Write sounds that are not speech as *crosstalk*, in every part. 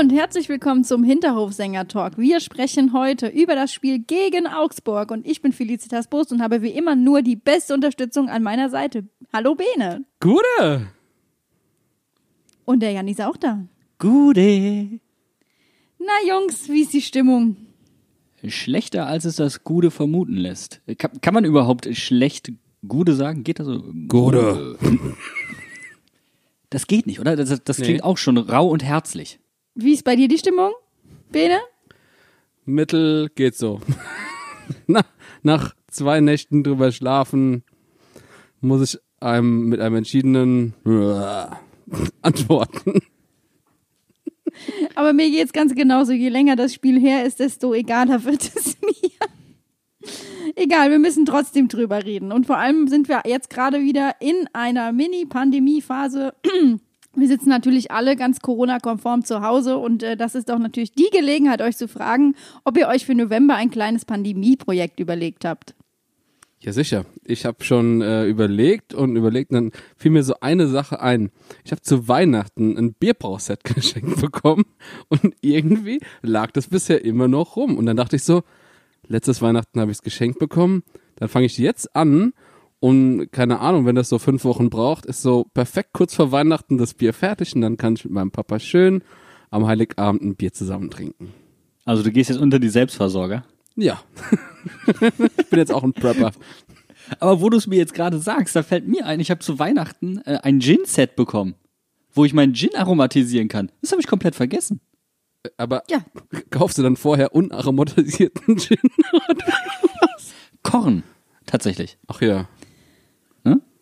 Und herzlich willkommen zum Hinterhofsänger-Talk. Wir sprechen heute über das Spiel gegen Augsburg und ich bin Felicitas Bost und habe wie immer nur die beste Unterstützung an meiner Seite. Hallo Bene. Gute! Und der Jan ist auch da. Gute! Na Jungs, wie ist die Stimmung? Schlechter, als es das Gute vermuten lässt. Kann, kann man überhaupt schlecht Gute sagen? Geht das so? Gute. *laughs* Das geht nicht, oder? Das, das Nee. klingt auch schon rau und herzlich. Wie ist bei dir die Stimmung? Bene? Mittel geht so. *laughs* Na, nach zwei Nächten drüber schlafen muss ich einem mit einem entschiedenen *laughs* antworten. Aber mir geht's ganz genauso. Je länger das Spiel her ist, desto egaler wird es *laughs* mir. Egal, wir müssen trotzdem drüber reden. Und vor allem sind wir jetzt gerade wieder in einer Mini-Pandemie-Phase. *clears throat* Wir sitzen natürlich alle ganz Corona-konform zu Hause und äh, das ist doch natürlich die Gelegenheit, euch zu fragen, ob ihr euch für November ein kleines Pandemie-Projekt überlegt habt. Ja, sicher. Ich habe schon äh, überlegt und überlegt, und dann fiel mir so eine Sache ein. Ich habe zu Weihnachten ein Bierbrauchset *laughs* geschenkt bekommen und irgendwie lag das bisher immer noch rum. Und dann dachte ich so, letztes Weihnachten habe ich es geschenkt bekommen, dann fange ich jetzt an und keine Ahnung, wenn das so fünf Wochen braucht, ist so perfekt kurz vor Weihnachten das Bier fertig und dann kann ich mit meinem Papa schön am Heiligabend ein Bier zusammen trinken. Also du gehst jetzt unter die Selbstversorger. Ja. *laughs* ich bin jetzt auch ein Prepper. Aber wo du es mir jetzt gerade sagst, da fällt mir ein, ich habe zu Weihnachten äh, ein Gin-Set bekommen, wo ich meinen Gin aromatisieren kann. Das habe ich komplett vergessen. Aber Ja. kaufst du dann vorher unaromatisierten *laughs* Gin? Korn, tatsächlich. Ach ja.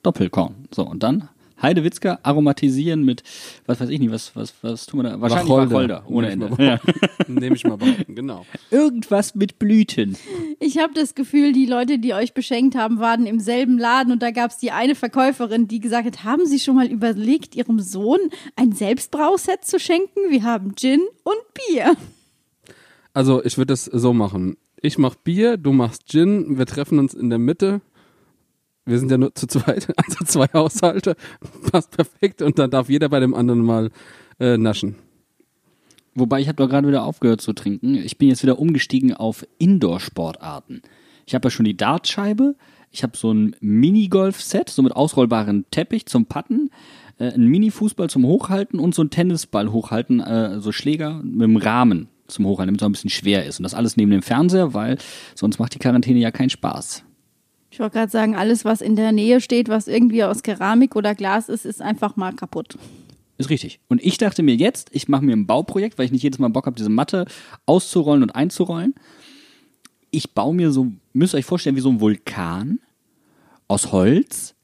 Doppelkorn. So, und dann Heidewitzka aromatisieren mit, was weiß ich nicht, was, was, was tun wir da? Wahrscheinlich Wacholder, ohne Nehme Ende. Ja. Nehme ich mal behaupten, genau. *laughs* Irgendwas mit Blüten. Ich habe das Gefühl, die Leute, die euch beschenkt haben, waren im selben Laden und da gab es die eine Verkäuferin, die gesagt hat, haben Sie schon mal überlegt, Ihrem Sohn ein Selbstbrauset zu schenken? Wir haben Gin und Bier. Also ich würde es so machen. Ich mach Bier, du machst Gin, wir treffen uns in der Mitte. Wir sind ja nur zu zweit, *laughs* also zwei Haushalte. Passt perfekt und dann darf jeder bei dem anderen mal äh, naschen. Wobei ich habe doch gerade wieder aufgehört zu trinken. Ich bin jetzt wieder umgestiegen auf Indoor-Sportarten. Ich habe ja schon die Dartscheibe, ich habe so ein Minigolf-Set, so mit ausrollbaren Teppich zum Patten, äh, ein Mini-Fußball zum Hochhalten und so ein Tennisball hochhalten, äh, so Schläger mit dem Rahmen zum Hochhalten, damit es auch ein bisschen schwer ist. Und das alles neben dem Fernseher, weil sonst macht die Quarantäne ja keinen Spaß. Ich wollte gerade sagen, alles, was in der Nähe steht, was irgendwie aus Keramik oder Glas ist, ist einfach mal kaputt. Ist richtig. Und ich dachte mir jetzt, ich mache mir ein Bauprojekt, weil ich nicht jedes Mal Bock habe, diese Matte auszurollen und einzurollen. Ich baue mir so, müsst ihr euch vorstellen, wie so ein Vulkan aus Holz,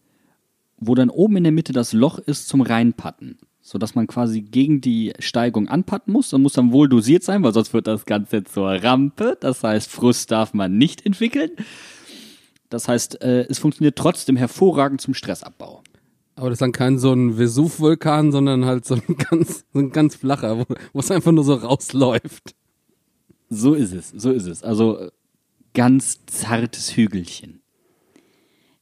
wo dann oben in der Mitte das Loch ist zum Reinpatten. Sodass man quasi gegen die Steigung anpatten muss. Und muss dann wohl dosiert sein, weil sonst wird das Ganze zur Rampe. Das heißt, Frust darf man nicht entwickeln. Das heißt, äh, es funktioniert trotzdem hervorragend zum Stressabbau. Aber das ist dann kein so ein Vesuv-Vulkan, sondern halt so ein *laughs* ganz, so ein ganz flacher, wo, wo es einfach nur so rausläuft. So ist es, so ist es. Also äh, ganz zartes Hügelchen.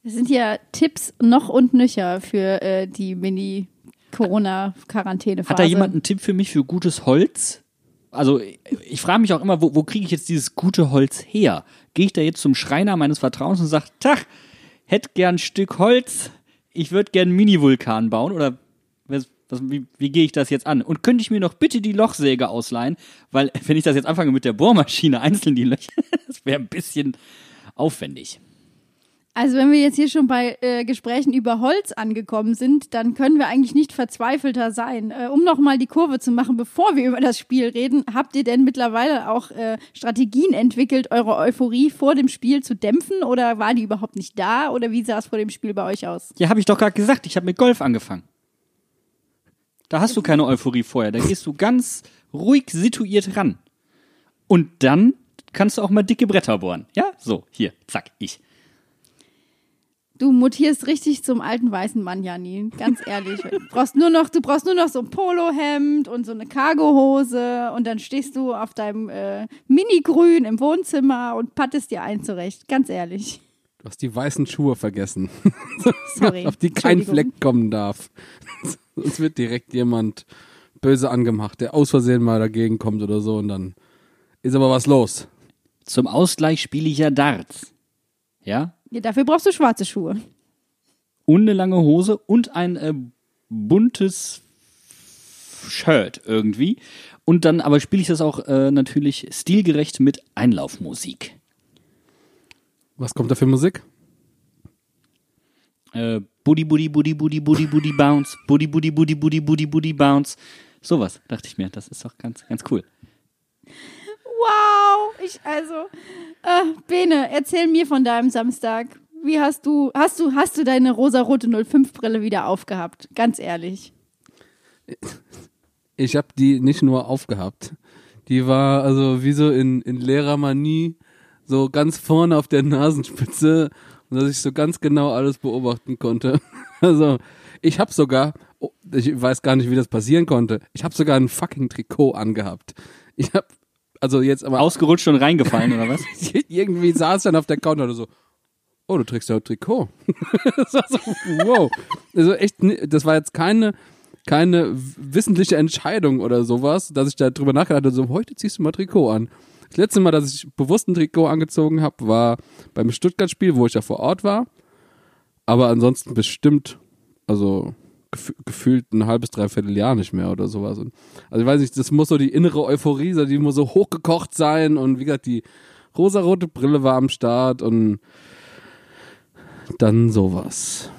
Das sind ja Tipps noch und nöcher für äh, die Mini-Corona-Quarantäne-Phase. Hat da jemand einen Tipp für mich für gutes Holz? Also ich, frage mich auch immer, wo, wo kriege ich jetzt dieses gute Holz her? Gehe ich da jetzt zum Schreiner meines Vertrauens und sage, Tach, hätt gern ein Stück Holz, ich würde gern einen Mini-Vulkan bauen oder was, was, wie, wie gehe ich das jetzt an? Und könnte ich mir noch bitte die Lochsäge ausleihen? Weil *laughs* wenn ich das jetzt anfange mit der Bohrmaschine einzeln die Löcher, *laughs* das wäre ein bisschen aufwendig. Also wenn wir jetzt hier schon bei äh, Gesprächen über Holz angekommen sind, dann können wir eigentlich nicht verzweifelter sein. Äh, um nochmal die Kurve zu machen, bevor wir über das Spiel reden, habt ihr denn mittlerweile auch äh, Strategien entwickelt, eure Euphorie vor dem Spiel zu dämpfen oder war die überhaupt nicht da oder wie sah es vor dem Spiel bei euch aus? Ja, habe ich doch gerade gesagt, ich habe mit Golf angefangen. Da hast du keine Euphorie vorher, da gehst du ganz ruhig situiert ran. Und dann kannst du auch mal dicke Bretter bohren. Ja, so, hier, zack, ich. Du mutierst richtig zum alten weißen Mann, Janni. Ganz ehrlich. Du brauchst nur noch, du brauchst nur noch so ein Polohemd und so eine Cargohose und dann stehst du auf deinem äh, Mini-Grün im Wohnzimmer und pattest dir ein zurecht. Ganz ehrlich. Du hast die weißen Schuhe vergessen, *laughs* Sorry. auf die kein. Fleck kommen darf. *laughs* Sonst wird direkt jemand böse angemacht, der aus Versehen mal dagegen kommt oder so und dann ist aber was los. Zum Ausgleich spiele ich ja Darts. Ja? Ja, dafür brauchst du schwarze Schuhe. Und eine lange Hose und ein äh, buntes Shirt irgendwie. Und dann aber spiele ich das auch äh, natürlich stilgerecht mit Einlaufmusik. Was kommt da für Musik? Äh, Buddy, Buddy, Buddy, Buddy, Buddy, Buddy, Bounce. Buddy, Buddy, Buddy, Buddy, Buddy, Buddy, Bounce. Sowas, dachte ich mir. Das ist doch ganz, ganz cool. Wow, ich also äh, Bene, erzähl mir von deinem Samstag. Wie hast du hast du hast du deine rosarote 05 Brille wieder aufgehabt? Ganz ehrlich. Ich habe die nicht nur aufgehabt. Die war also wie so in, in Lehrermanie so ganz vorne auf der Nasenspitze dass ich so ganz genau alles beobachten konnte. *laughs* Also ich habe sogar, oh, ich weiß gar nicht, wie das passieren konnte. Ich habe sogar ein fucking Trikot angehabt. Ich habe also jetzt aber Ausgerutscht und reingefallen, oder was? *laughs* irgendwie saß dann auf der Couch und so, oh, du trägst ja ein Trikot. *laughs* das war so, wow. Also echt, das war jetzt keine, keine wissentliche Entscheidung oder sowas, dass ich da drüber nachgedacht habe, so, heute ziehst du mal Trikot an. Das letzte Mal, dass ich bewusst ein Trikot angezogen habe, war beim Stuttgart-Spiel, wo ich ja vor Ort war. Aber ansonsten bestimmt, also gef gefühlt ein halbes, dreiviertel Jahr nicht mehr oder sowas. Und, also ich weiß nicht, das muss so die innere Euphorie sein, die muss so hochgekocht sein und wie gesagt, die rosarote Brille war am Start und dann sowas.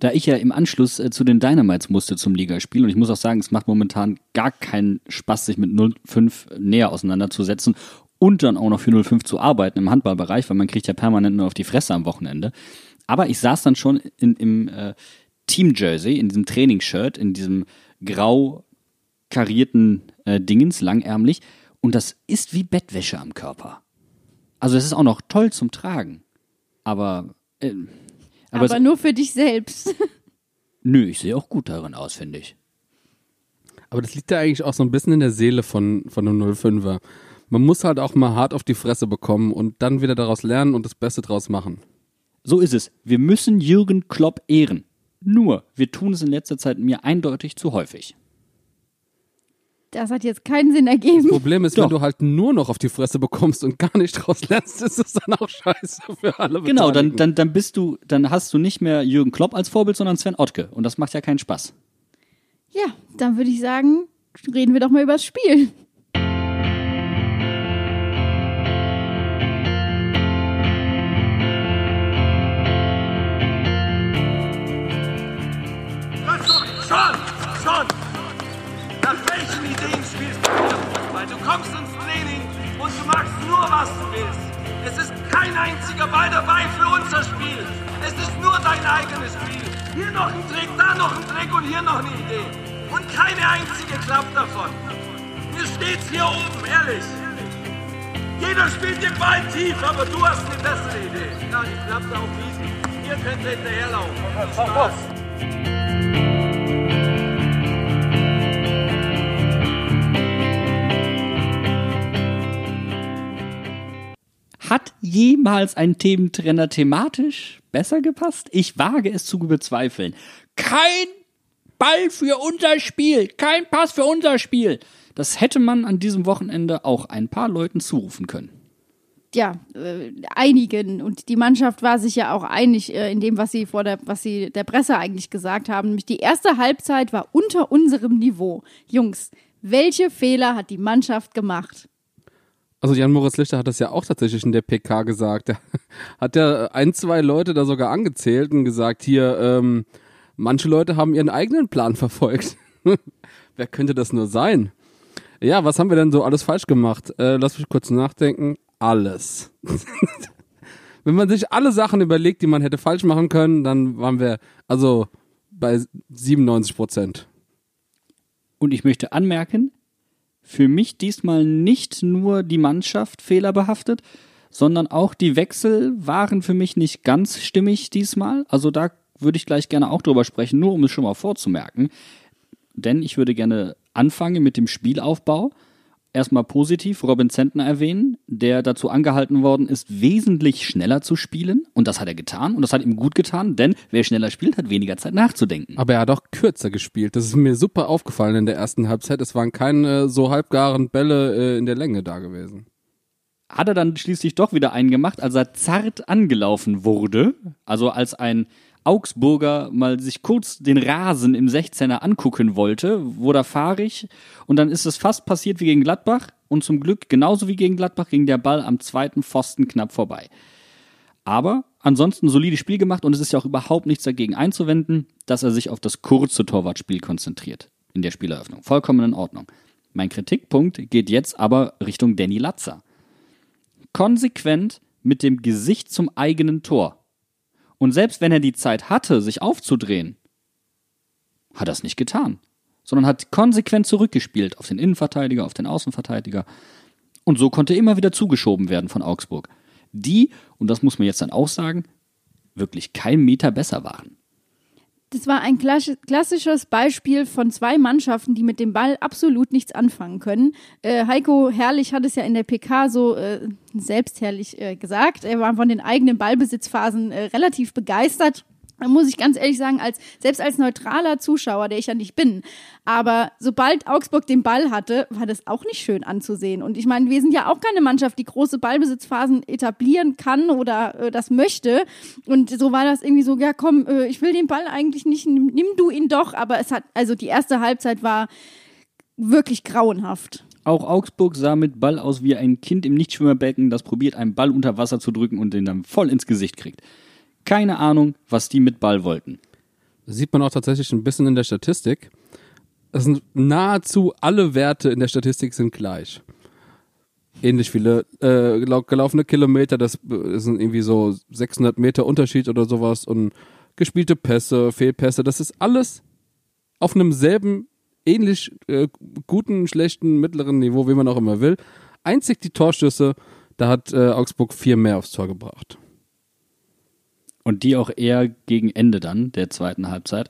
Da ich ja im Anschluss äh, zu den Dynamites musste zum Ligaspiel und ich muss auch sagen, es macht momentan gar keinen Spaß, sich mit 05 näher auseinanderzusetzen und dann auch noch für 05 zu arbeiten im Handballbereich, weil man kriegt ja permanent nur auf die Fresse am Wochenende. Aber ich saß dann schon in, im äh, Team-Jersey, in diesem Trainingsshirt, in diesem grau karierten äh, Dingens, langärmlich und das ist wie Bettwäsche am Körper. Also es ist auch noch toll zum Tragen. Aber, äh, aber, Aber, es, nur für dich selbst. *laughs* nö, ich sehe auch gut darin aus, finde ich. Aber das liegt ja eigentlich auch so ein bisschen in der Seele von, von einem 05er. Man muss halt auch mal hart auf die Fresse bekommen und dann wieder daraus lernen und das Beste draus machen. So ist es. Wir müssen Jürgen Klopp ehren. Nur, wir tun es in letzter Zeit mir eindeutig zu häufig. Das hat jetzt keinen Sinn ergeben. Problem ist, Doch. wenn du halt nur noch auf die Fresse bekommst und gar nicht draus lernst, ist es dann auch scheiße für alle Genau, dann, dann, dann bist du, dann hast du nicht mehr Jürgen Klopp als Vorbild, sondern Sven Ottke. Und das macht ja keinen Spaß. Ja, dann würde ich sagen, reden wir doch mal über das Spiel. Eigenes Spiel. Hier noch ein Trick, da noch ein Trick und hier noch eine Idee. Und keine einzige klappt davon. Mir steht's hier oben, ehrlich. Jeder spielt den Ball tief, aber du hast eine bessere Idee. Ja, die klappt auf Wiesen. Ihr könnt hinterherlaufen. Spaß. Jemals ein Thementrainer thematisch besser gepasst? Ich wage es zu bezweifeln. Kein Ball für unser Spiel, kein Pass für unser Spiel. Das hätte man an diesem Wochenende auch ein paar Leuten zurufen können. Ja, äh, einigen. Und die Mannschaft war sich ja auch einig äh, in dem, was sie vor der, was sie der Presse eigentlich gesagt haben. Nämlich die erste Halbzeit war unter unserem Niveau. Jungs, welche Fehler hat die Mannschaft gemacht? Also Jan Moritz Lichter hat das ja auch tatsächlich in der PK gesagt. Er *laughs* hat ja ein, zwei Leute da sogar angezählt und gesagt, hier, ähm, manche Leute haben ihren eigenen Plan *laughs* verfolgt. *laughs* Wer könnte das nur sein? Ja, was haben wir denn so alles falsch gemacht? Äh, lass mich kurz nachdenken. Alles. Wenn man sich alle Sachen überlegt, die man hätte falsch machen können, dann waren wir also bei 97 Prozent. Und ich möchte anmerken, für mich diesmal nicht nur die Mannschaft fehlerbehaftet, sondern auch die Wechsel waren für mich nicht ganz stimmig diesmal. Also da würde ich gleich gerne auch drüber sprechen, nur um es schon mal vorzumerken. Denn ich würde gerne anfangen mit dem Spielaufbau. Erstmal positiv Robin Zentner erwähnen, der dazu angehalten worden ist, wesentlich schneller zu spielen. Und das hat er getan. Und das hat ihm gut getan, denn wer schneller spielt, hat weniger Zeit nachzudenken. Aber er hat auch kürzer gespielt. Das ist mir super aufgefallen in der ersten Halbzeit. Es waren keine so halbgaren Bälle äh, in der Länge da gewesen. hat er dann schließlich doch wieder einen gemacht, als er zart angelaufen wurde. Also als ein Augsburger mal sich kurz den Rasen im 16er angucken wollte, wurde er fahrig und dann ist es fast passiert wie gegen Gladbach und zum Glück genauso wie gegen Gladbach ging der Ball am zweiten Pfosten knapp vorbei. Aber ansonsten solides Spiel gemacht und es ist ja auch überhaupt nichts dagegen einzuwenden, dass er sich auf das kurze Torwartspiel konzentriert in der Spieleröffnung. Vollkommen in Ordnung. Mein Kritikpunkt geht jetzt aber Richtung Danny Latzer. Konsequent mit dem Gesicht zum eigenen Tor. Und selbst wenn er die Zeit hatte, sich aufzudrehen, hat er es nicht getan, sondern hat konsequent zurückgespielt auf den Innenverteidiger, auf den Außenverteidiger. Und so konnte immer wieder zugeschoben werden von Augsburg. Die, und das muss man jetzt dann auch sagen, wirklich kein Meter besser waren. Das war ein klass- klassisches Beispiel von zwei Mannschaften, die mit dem Ball absolut nichts anfangen können. Äh, Heiko Herrlich hat es ja in der PK so äh, selbstherrlich äh, gesagt. Er war von den eigenen Ballbesitzphasen äh, relativ begeistert. Muss ich ganz ehrlich sagen, als, selbst als neutraler Zuschauer, der ich ja nicht bin, aber sobald Augsburg den Ball hatte, war das auch nicht schön anzusehen. Und ich meine, wir sind ja auch keine Mannschaft, die große Ballbesitzphasen etablieren kann oder äh, das möchte. Und so war das irgendwie so, ja komm, äh, ich will den Ball eigentlich nicht, nimm, nimm du ihn doch. Aber es hat, also die erste Halbzeit war wirklich grauenhaft. Auch Augsburg sah mit Ball aus wie ein Kind im Nichtschwimmerbecken, das probiert, einen Ball unter Wasser zu drücken und den dann voll ins Gesicht kriegt. Keine Ahnung, was die mit Ball wollten. Das sieht man auch tatsächlich ein bisschen in der Statistik. Es sind nahezu alle Werte in der Statistik sind gleich. Ähnlich viele äh, gelau- gelaufene Kilometer, das äh, sind irgendwie so 600 Meter Unterschied oder sowas und gespielte Pässe, Fehlpässe, das ist alles auf einem selben ähnlich äh, guten, schlechten, mittleren Niveau, wie man auch immer will. Einzig die Torschüsse, da hat äh, Augsburg vier mehr aufs Tor gebracht. Und die auch eher gegen Ende dann der zweiten Halbzeit.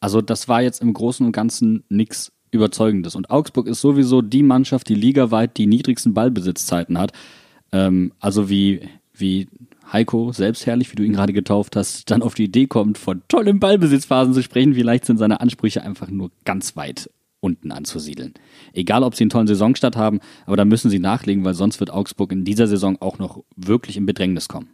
Also das war jetzt im Großen und Ganzen nichts Überzeugendes. Und Augsburg ist sowieso die Mannschaft, die ligaweit die niedrigsten Ballbesitzzeiten hat. Ähm, also wie, wie Heiko, selbstherrlich, wie du ihn gerade getauft hast, dann auf die Idee kommt, von tollen Ballbesitzphasen zu sprechen. Vielleicht sind seine Ansprüche einfach nur ganz weit unten anzusiedeln. Egal, ob sie einen tollen Saisonstart haben, aber da müssen sie nachlegen, weil sonst wird Augsburg in dieser Saison auch noch wirklich in Bedrängnis kommen.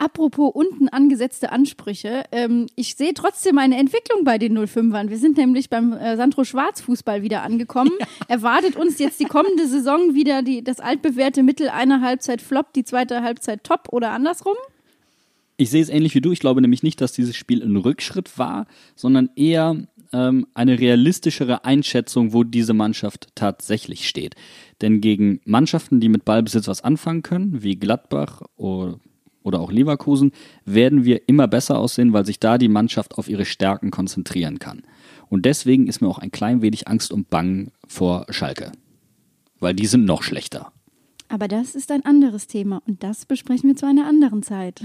Apropos unten angesetzte Ansprüche, ähm, ich sehe trotzdem eine Entwicklung bei den 05ern. Wir sind nämlich beim äh, Sandro Schwarz Fußball wieder angekommen. *laughs* Erwartet uns jetzt die kommende Saison wieder die, das altbewährte Mittel einer Halbzeit Flop, die zweite Halbzeit Top oder andersrum? Ich sehe es ähnlich wie du. Ich glaube nämlich nicht, dass dieses Spiel ein Rückschritt war, sondern eher ähm, eine realistischere Einschätzung, wo diese Mannschaft tatsächlich steht. Denn gegen Mannschaften, die mit Ballbesitz was anfangen können, wie Gladbach oder, oder auch Leverkusen, werden wir immer besser aussehen, weil sich da die Mannschaft auf ihre Stärken konzentrieren kann. Und deswegen ist mir auch ein klein wenig Angst und Bang vor Schalke. Weil die sind noch schlechter. Aber das ist ein anderes Thema und das besprechen wir zu einer anderen Zeit.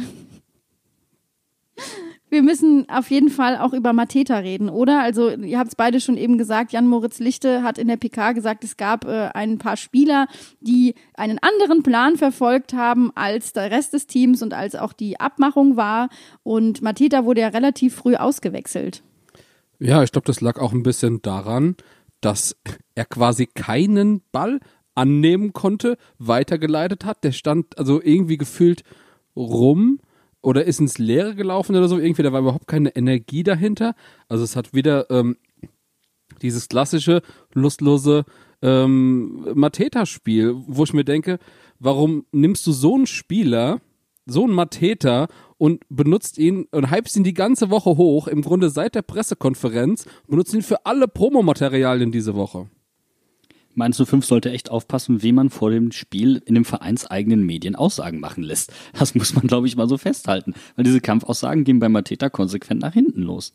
Wir müssen auf jeden Fall auch über Mateta reden, oder? Also, ihr habt es beide schon eben gesagt, Jan-Moritz Lichte hat in der PK gesagt, es gab äh, ein paar Spieler, die einen anderen Plan verfolgt haben als der Rest des Teams und als auch die Abmachung war. Und Mateta wurde ja relativ früh ausgewechselt. Ja, ich glaube, das lag auch ein bisschen daran, dass er quasi keinen Ball annehmen konnte, weitergeleitet hat. Der stand also irgendwie gefühlt rum oder ist ins Leere gelaufen oder so. Irgendwie, da war überhaupt keine Energie dahinter. Also es hat wieder ähm, dieses klassische, lustlose, ähm, Mateta-Spiel, wo ich mir denke, warum nimmst du so einen Spieler, so einen Mateta und benutzt ihn und hypst ihn die ganze Woche hoch, im Grunde seit der Pressekonferenz, benutzt ihn für alle Promomaterialien diese Woche. Meinst du, fünf sollte echt aufpassen, wie man vor dem Spiel in dem vereinseigenen Medien Aussagen machen lässt? Das muss man, glaube ich, mal so festhalten. Weil diese Kampfaussagen gehen bei Mateta konsequent nach hinten los.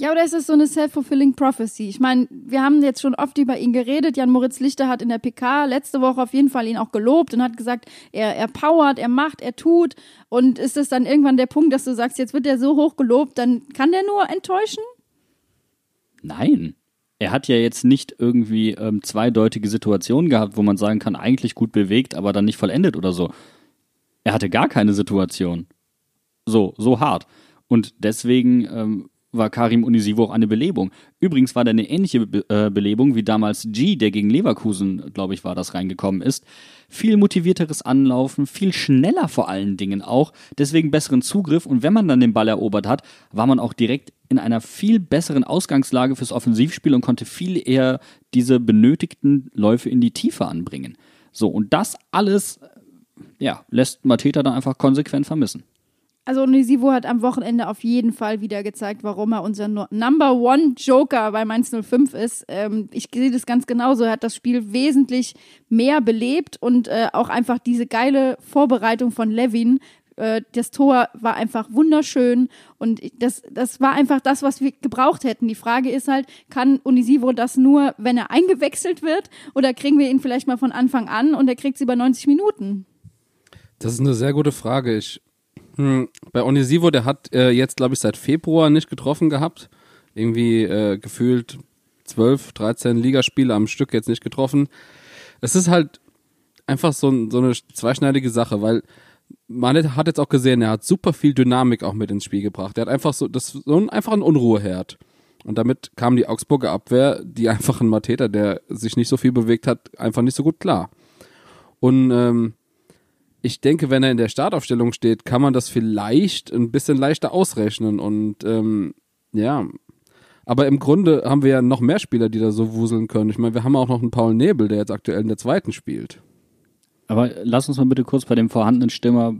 Ja, oder ist es so eine self-fulfilling prophecy? Ich meine, wir haben jetzt schon oft über ihn geredet. Jan Moritz Lichter hat in der PK letzte Woche auf jeden Fall ihn auch gelobt und hat gesagt, er, er powert, er macht, er tut. Und ist es dann irgendwann der Punkt, dass du sagst, jetzt wird er so hoch gelobt, dann kann der nur enttäuschen? Nein. Er hat ja jetzt nicht irgendwie ähm, zweideutige Situationen gehabt, wo man sagen kann, eigentlich gut bewegt, aber dann nicht vollendet oder so. Er hatte gar keine Situation. So, so hart. Und deswegen ähm, war Karim Unisivo auch eine Belebung. Übrigens war da eine ähnliche Be äh, Belebung wie damals G, der gegen Leverkusen, glaube ich, war das reingekommen ist. Viel motivierteres Anlaufen, viel schneller vor allen Dingen auch, deswegen besseren Zugriff und wenn man dann den Ball erobert hat, war man auch direkt in einer viel besseren Ausgangslage fürs Offensivspiel und konnte viel eher diese benötigten Läufe in die Tiefe anbringen. So, und das alles, ja, lässt Mateta dann einfach konsequent vermissen. Also Onisivo hat am Wochenende auf jeden Fall wieder gezeigt, warum er unser No- Number One Joker bei Mainz 05 ist. Ähm, ich sehe das ganz genauso. Er hat das Spiel wesentlich mehr belebt und äh, auch einfach diese geile Vorbereitung von Levin. Äh, das Tor war einfach wunderschön und das, das war einfach das, was wir gebraucht hätten. Die Frage ist halt, kann Unisivo das nur, wenn er eingewechselt wird oder kriegen wir ihn vielleicht mal von Anfang an und er kriegt sie über 90 Minuten? Das ist eine sehr gute Frage. Ich, hm, bei Onisivo, der hat äh, jetzt, glaube ich, seit Februar nicht getroffen gehabt. Irgendwie äh, gefühlt 12, 13 Ligaspiele am Stück jetzt nicht getroffen. Es ist halt einfach so, so eine zweischneidige Sache, weil man hat jetzt auch gesehen, er hat super viel Dynamik auch mit ins Spiel gebracht. Er hat einfach so, das so ein, einfach ein Unruheherd. Und damit kam die Augsburger Abwehr, die einfach ein Mateta, der sich nicht so viel bewegt hat, einfach nicht so gut klar. Und ähm, ich denke, wenn er in der Startaufstellung steht, kann man das vielleicht ein bisschen leichter ausrechnen. Und ähm, ja, aber im Grunde haben wir ja noch mehr Spieler, die da so wuseln können. Ich meine, wir haben auch noch einen Paul Nebel, der jetzt aktuell in der zweiten spielt. Aber lass uns mal bitte kurz bei dem vorhandenen Stürmer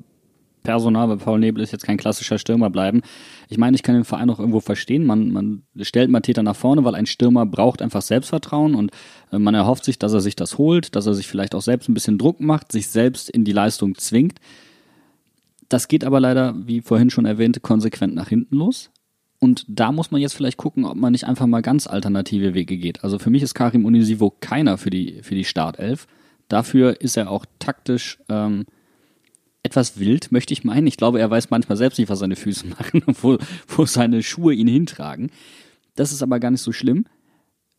Personal, weil Paul Nebel ist jetzt kein klassischer Stürmer bleiben. Ich meine, ich kann den Verein auch irgendwo verstehen. Man, man stellt Mateta nach vorne, weil ein Stürmer braucht einfach Selbstvertrauen und äh, man erhofft sich, dass er sich das holt, dass er sich vielleicht auch selbst ein bisschen Druck macht, sich selbst in die Leistung zwingt. Das geht aber leider, wie vorhin schon erwähnt, konsequent nach hinten los. Und da muss man jetzt vielleicht gucken, ob man nicht einfach mal ganz alternative Wege geht. Also für mich ist Karim Unisivo keiner für die, für die Startelf. Dafür ist er auch taktisch ähm, etwas wild, möchte ich meinen. Ich glaube, er weiß manchmal selbst nicht, was seine Füße *laughs* machen und wo, wo seine Schuhe ihn hintragen. Das ist aber gar nicht so schlimm.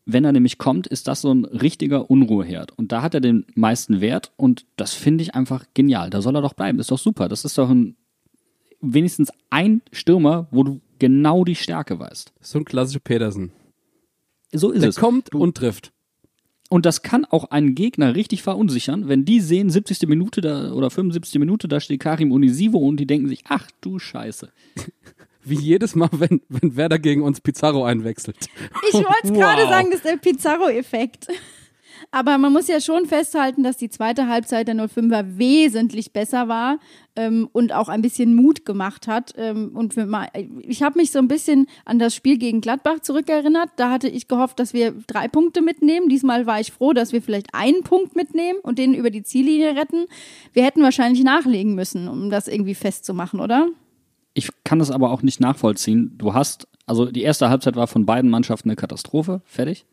Wenn er nämlich kommt, ist das so ein richtiger Unruheherd. Und da hat er den meisten Wert und das finde ich einfach genial. Da soll er doch bleiben. Das ist doch super. Das ist doch ein, wenigstens ein Stürmer, wo du genau die Stärke weißt. So ein klassischer Petersen. So ist Der es. kommt und trifft. Und das kann auch einen Gegner richtig verunsichern, wenn die sehen, 70. Minute da oder 75. Minute, da steht Karim Unisivo und die denken sich, ach du Scheiße. *laughs* Wie jedes Mal, wenn, wenn Werder gegen uns Pizarro einwechselt. Ich wollte es *laughs* gerade Wow. sagen, das ist der Pizarro-Effekt. Aber man muss ja schon festhalten, dass die zweite Halbzeit der 05er wesentlich besser war ähm, und auch ein bisschen Mut gemacht hat. Ähm, und für mal, ich habe mich so ein bisschen an das Spiel gegen Gladbach zurückerinnert. Da hatte ich gehofft, dass wir drei Punkte mitnehmen. Diesmal war ich froh, dass wir vielleicht einen Punkt mitnehmen und den über die Ziellinie retten. Wir hätten wahrscheinlich nachlegen müssen, um das irgendwie festzumachen, oder? Ich kann das aber auch nicht nachvollziehen. Du hast, also die erste Halbzeit war von beiden Mannschaften eine Katastrophe, fertig.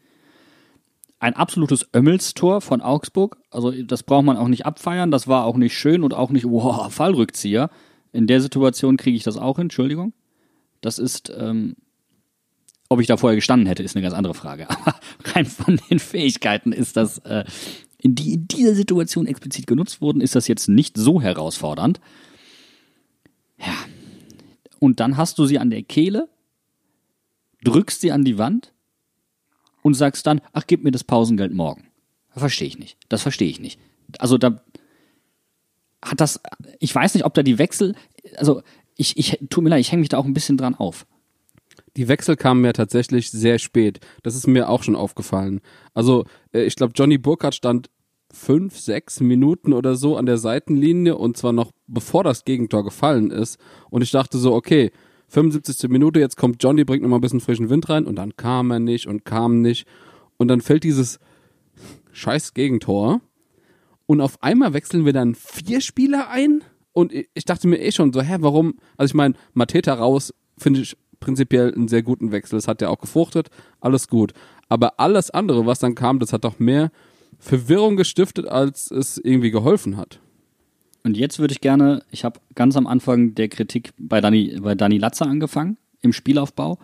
Ein absolutes Ömmelstor von Augsburg, also das braucht man auch nicht abfeiern, das war auch nicht schön und auch nicht, wow, *laughs* Fallrückzieher. In der Situation kriege ich das auch hin, Entschuldigung. Das ist, ähm, ob ich da vorher gestanden hätte, ist eine ganz andere Frage. *laughs* Aber rein von den Fähigkeiten ist das, äh, in die in dieser Situation explizit genutzt wurden, ist das jetzt nicht so herausfordernd. Und dann hast du sie an der Kehle, drückst sie an die Wand und sagst dann, ach, gib mir das Pausengeld morgen. Verstehe ich nicht. Das verstehe ich nicht. Also da hat das, ich weiß nicht, ob da die Wechsel, also ich, ich tut mir leid, ich hänge mich da auch ein bisschen dran auf. die Wechsel kamen mir tatsächlich sehr spät. Das ist mir auch schon aufgefallen. Also, äh, ich glaube, Johnny Burkhardt stand fünf, sechs Minuten oder so an der Seitenlinie und zwar noch bevor das Gegentor gefallen ist. Und ich dachte so, okay, 75. Minute, jetzt kommt Johnny, bringt nochmal ein bisschen frischen Wind rein und dann kam er nicht und kam nicht. Und dann fällt dieses scheiß Gegentor. Und auf einmal wechseln wir dann vier Spieler ein. Und ich dachte mir eh schon so, hä, warum? Also ich meine, Mateta raus finde ich prinzipiell einen sehr guten Wechsel. Das hat ja auch gefruchtet, alles gut. Aber alles andere, was dann kam, das hat doch mehr Verwirrung gestiftet, als es irgendwie geholfen hat. Und jetzt würde ich gerne, ich habe ganz am Anfang der Kritik bei Dani, bei Dani Latze angefangen, im Spielaufbau.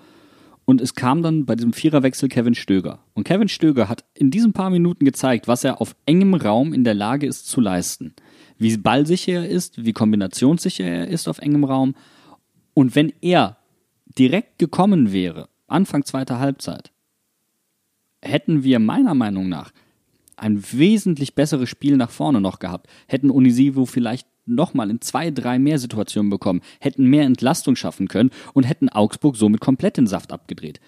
Und es kam dann bei diesem Viererwechsel Kevin Stöger. Und Kevin Stöger hat in diesen paar Minuten gezeigt, was er auf engem Raum in der Lage ist zu leisten. Wie ballsicher er ist, wie kombinationssicher er ist auf engem Raum. Und wenn er direkt gekommen wäre, Anfang zweiter Halbzeit, hätten wir meiner Meinung nach ein wesentlich besseres Spiel nach vorne noch gehabt, hätten Unisivo vielleicht nochmal in zwei, drei mehr Situationen bekommen, hätten mehr Entlastung schaffen können und hätten Augsburg somit komplett den Saft abgedreht.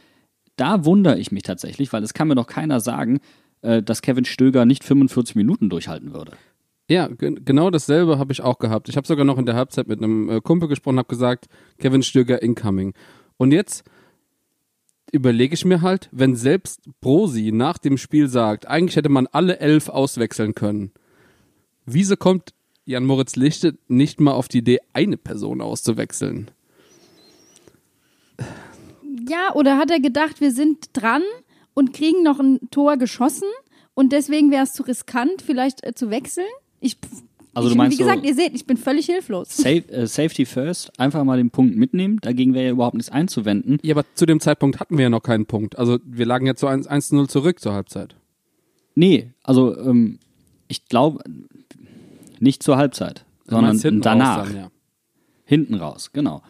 Da wundere ich mich tatsächlich, weil es kann mir doch keiner sagen, äh, dass Kevin Stöger nicht 45 Minuten durchhalten würde. Ja, genau dasselbe habe ich auch gehabt. Ich habe sogar noch in der Halbzeit mit einem äh, Kumpel gesprochen, habe gesagt, Kevin Stöger incoming. Und jetzt überlege ich mir halt, wenn selbst Brosi nach dem Spiel sagt, eigentlich hätte man alle elf auswechseln können. Wieso kommt Jan Moritz Lichte nicht mal auf die Idee, eine Person auszuwechseln? Ja, oder hat er gedacht, wir sind dran und kriegen noch ein Tor geschossen und deswegen wäre es zu riskant, vielleicht äh, zu wechseln? Ich, Also ich, du meinst wie gesagt, so- ihr seht, ich bin völlig hilflos. Safe, äh, Safety first, einfach mal den Punkt mitnehmen, dagegen wäre ja überhaupt nichts einzuwenden. Ja, aber zu dem Zeitpunkt hatten wir ja noch keinen Punkt. Also wir lagen ja zu 1 1-0 zurück zur Halbzeit. Nee, also ähm, ich glaube nicht zur Halbzeit, sondern hinten danach. raus dann, ja. Hinten raus, genau.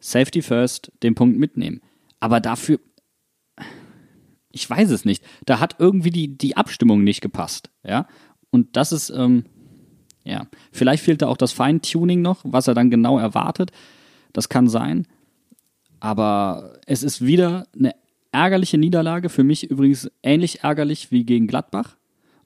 Safety first, den Punkt mitnehmen. Aber dafür, ich weiß es nicht. Da hat irgendwie die, die Abstimmung nicht gepasst, ja. Und das ist, ähm, ja, vielleicht fehlt da auch das Feintuning noch, was er dann genau erwartet. Das kann sein. Aber es ist wieder eine ärgerliche Niederlage. Für mich übrigens ähnlich ärgerlich wie gegen Gladbach.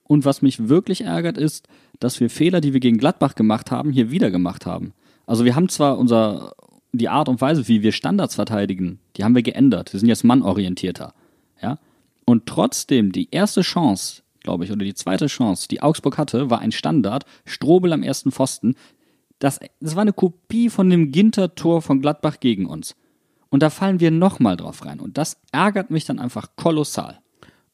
Und was mich wirklich ärgert, ist, dass wir Fehler, die wir gegen Gladbach gemacht haben, hier wieder gemacht haben. Also wir haben zwar unser, die Art und Weise, wie wir Standards verteidigen, die haben wir geändert. Wir sind jetzt mannorientierter. Ja? Und trotzdem, die erste Chance, glaube ich, oder die zweite Chance, die Augsburg hatte, war ein Standard. Strobel am ersten Pfosten. Das, das war eine Kopie von dem Ginter-Tor von Gladbach gegen uns. Und da fallen wir nochmal drauf rein. Und das ärgert mich dann einfach kolossal.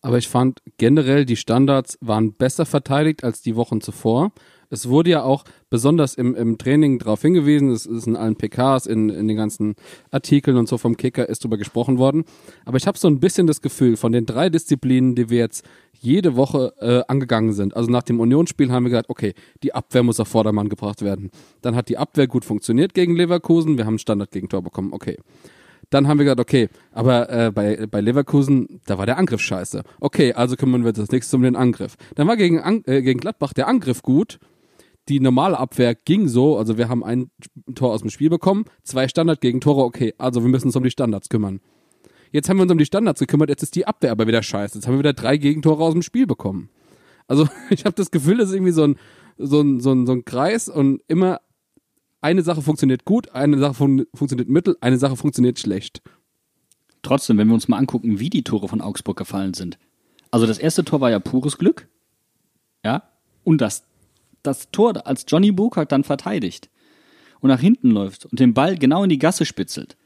Aber ich fand generell, die Standards waren besser verteidigt als die Wochen zuvor. Es wurde ja auch besonders im, im Training darauf hingewiesen, es ist in allen PKs, in, in den ganzen Artikeln und so vom Kicker ist drüber gesprochen worden. Aber ich habe so ein bisschen das Gefühl, von den drei Disziplinen, die wir jetzt jede Woche äh, angegangen sind, also nach dem Unionsspiel haben wir gesagt, okay, die Abwehr muss auf Vordermann gebracht werden. Dann hat die Abwehr gut funktioniert gegen Leverkusen, wir haben ein Standard-Gegentor bekommen, okay. Dann haben wir gesagt, okay, aber äh, bei, bei Leverkusen, da war der Angriff scheiße. Okay, also kümmern wir uns das nächste um den Angriff. Dann war gegen, An äh, gegen Gladbach der Angriff gut. Die normale Abwehr ging so, also wir haben ein Tor aus dem Spiel bekommen, zwei Standard-Gegentore, okay, also wir müssen uns um die Standards kümmern. Jetzt haben wir uns um die Standards gekümmert, jetzt ist die Abwehr aber wieder scheiße. Jetzt haben wir wieder drei Gegentore aus dem Spiel bekommen. Also *laughs* ich habe das Gefühl, das ist irgendwie so ein, so ein, so ein, so ein Kreis und immer eine Sache funktioniert gut, eine Sache fun funktioniert mittel, eine Sache funktioniert schlecht. Trotzdem, wenn wir uns mal angucken, wie die Tore von Augsburg gefallen sind. Also das erste Tor war ja pures Glück. Ja. Und das, das Tor, als Johnny Burkhardt dann verteidigt und nach hinten läuft und den Ball genau in die Gasse spitzelt.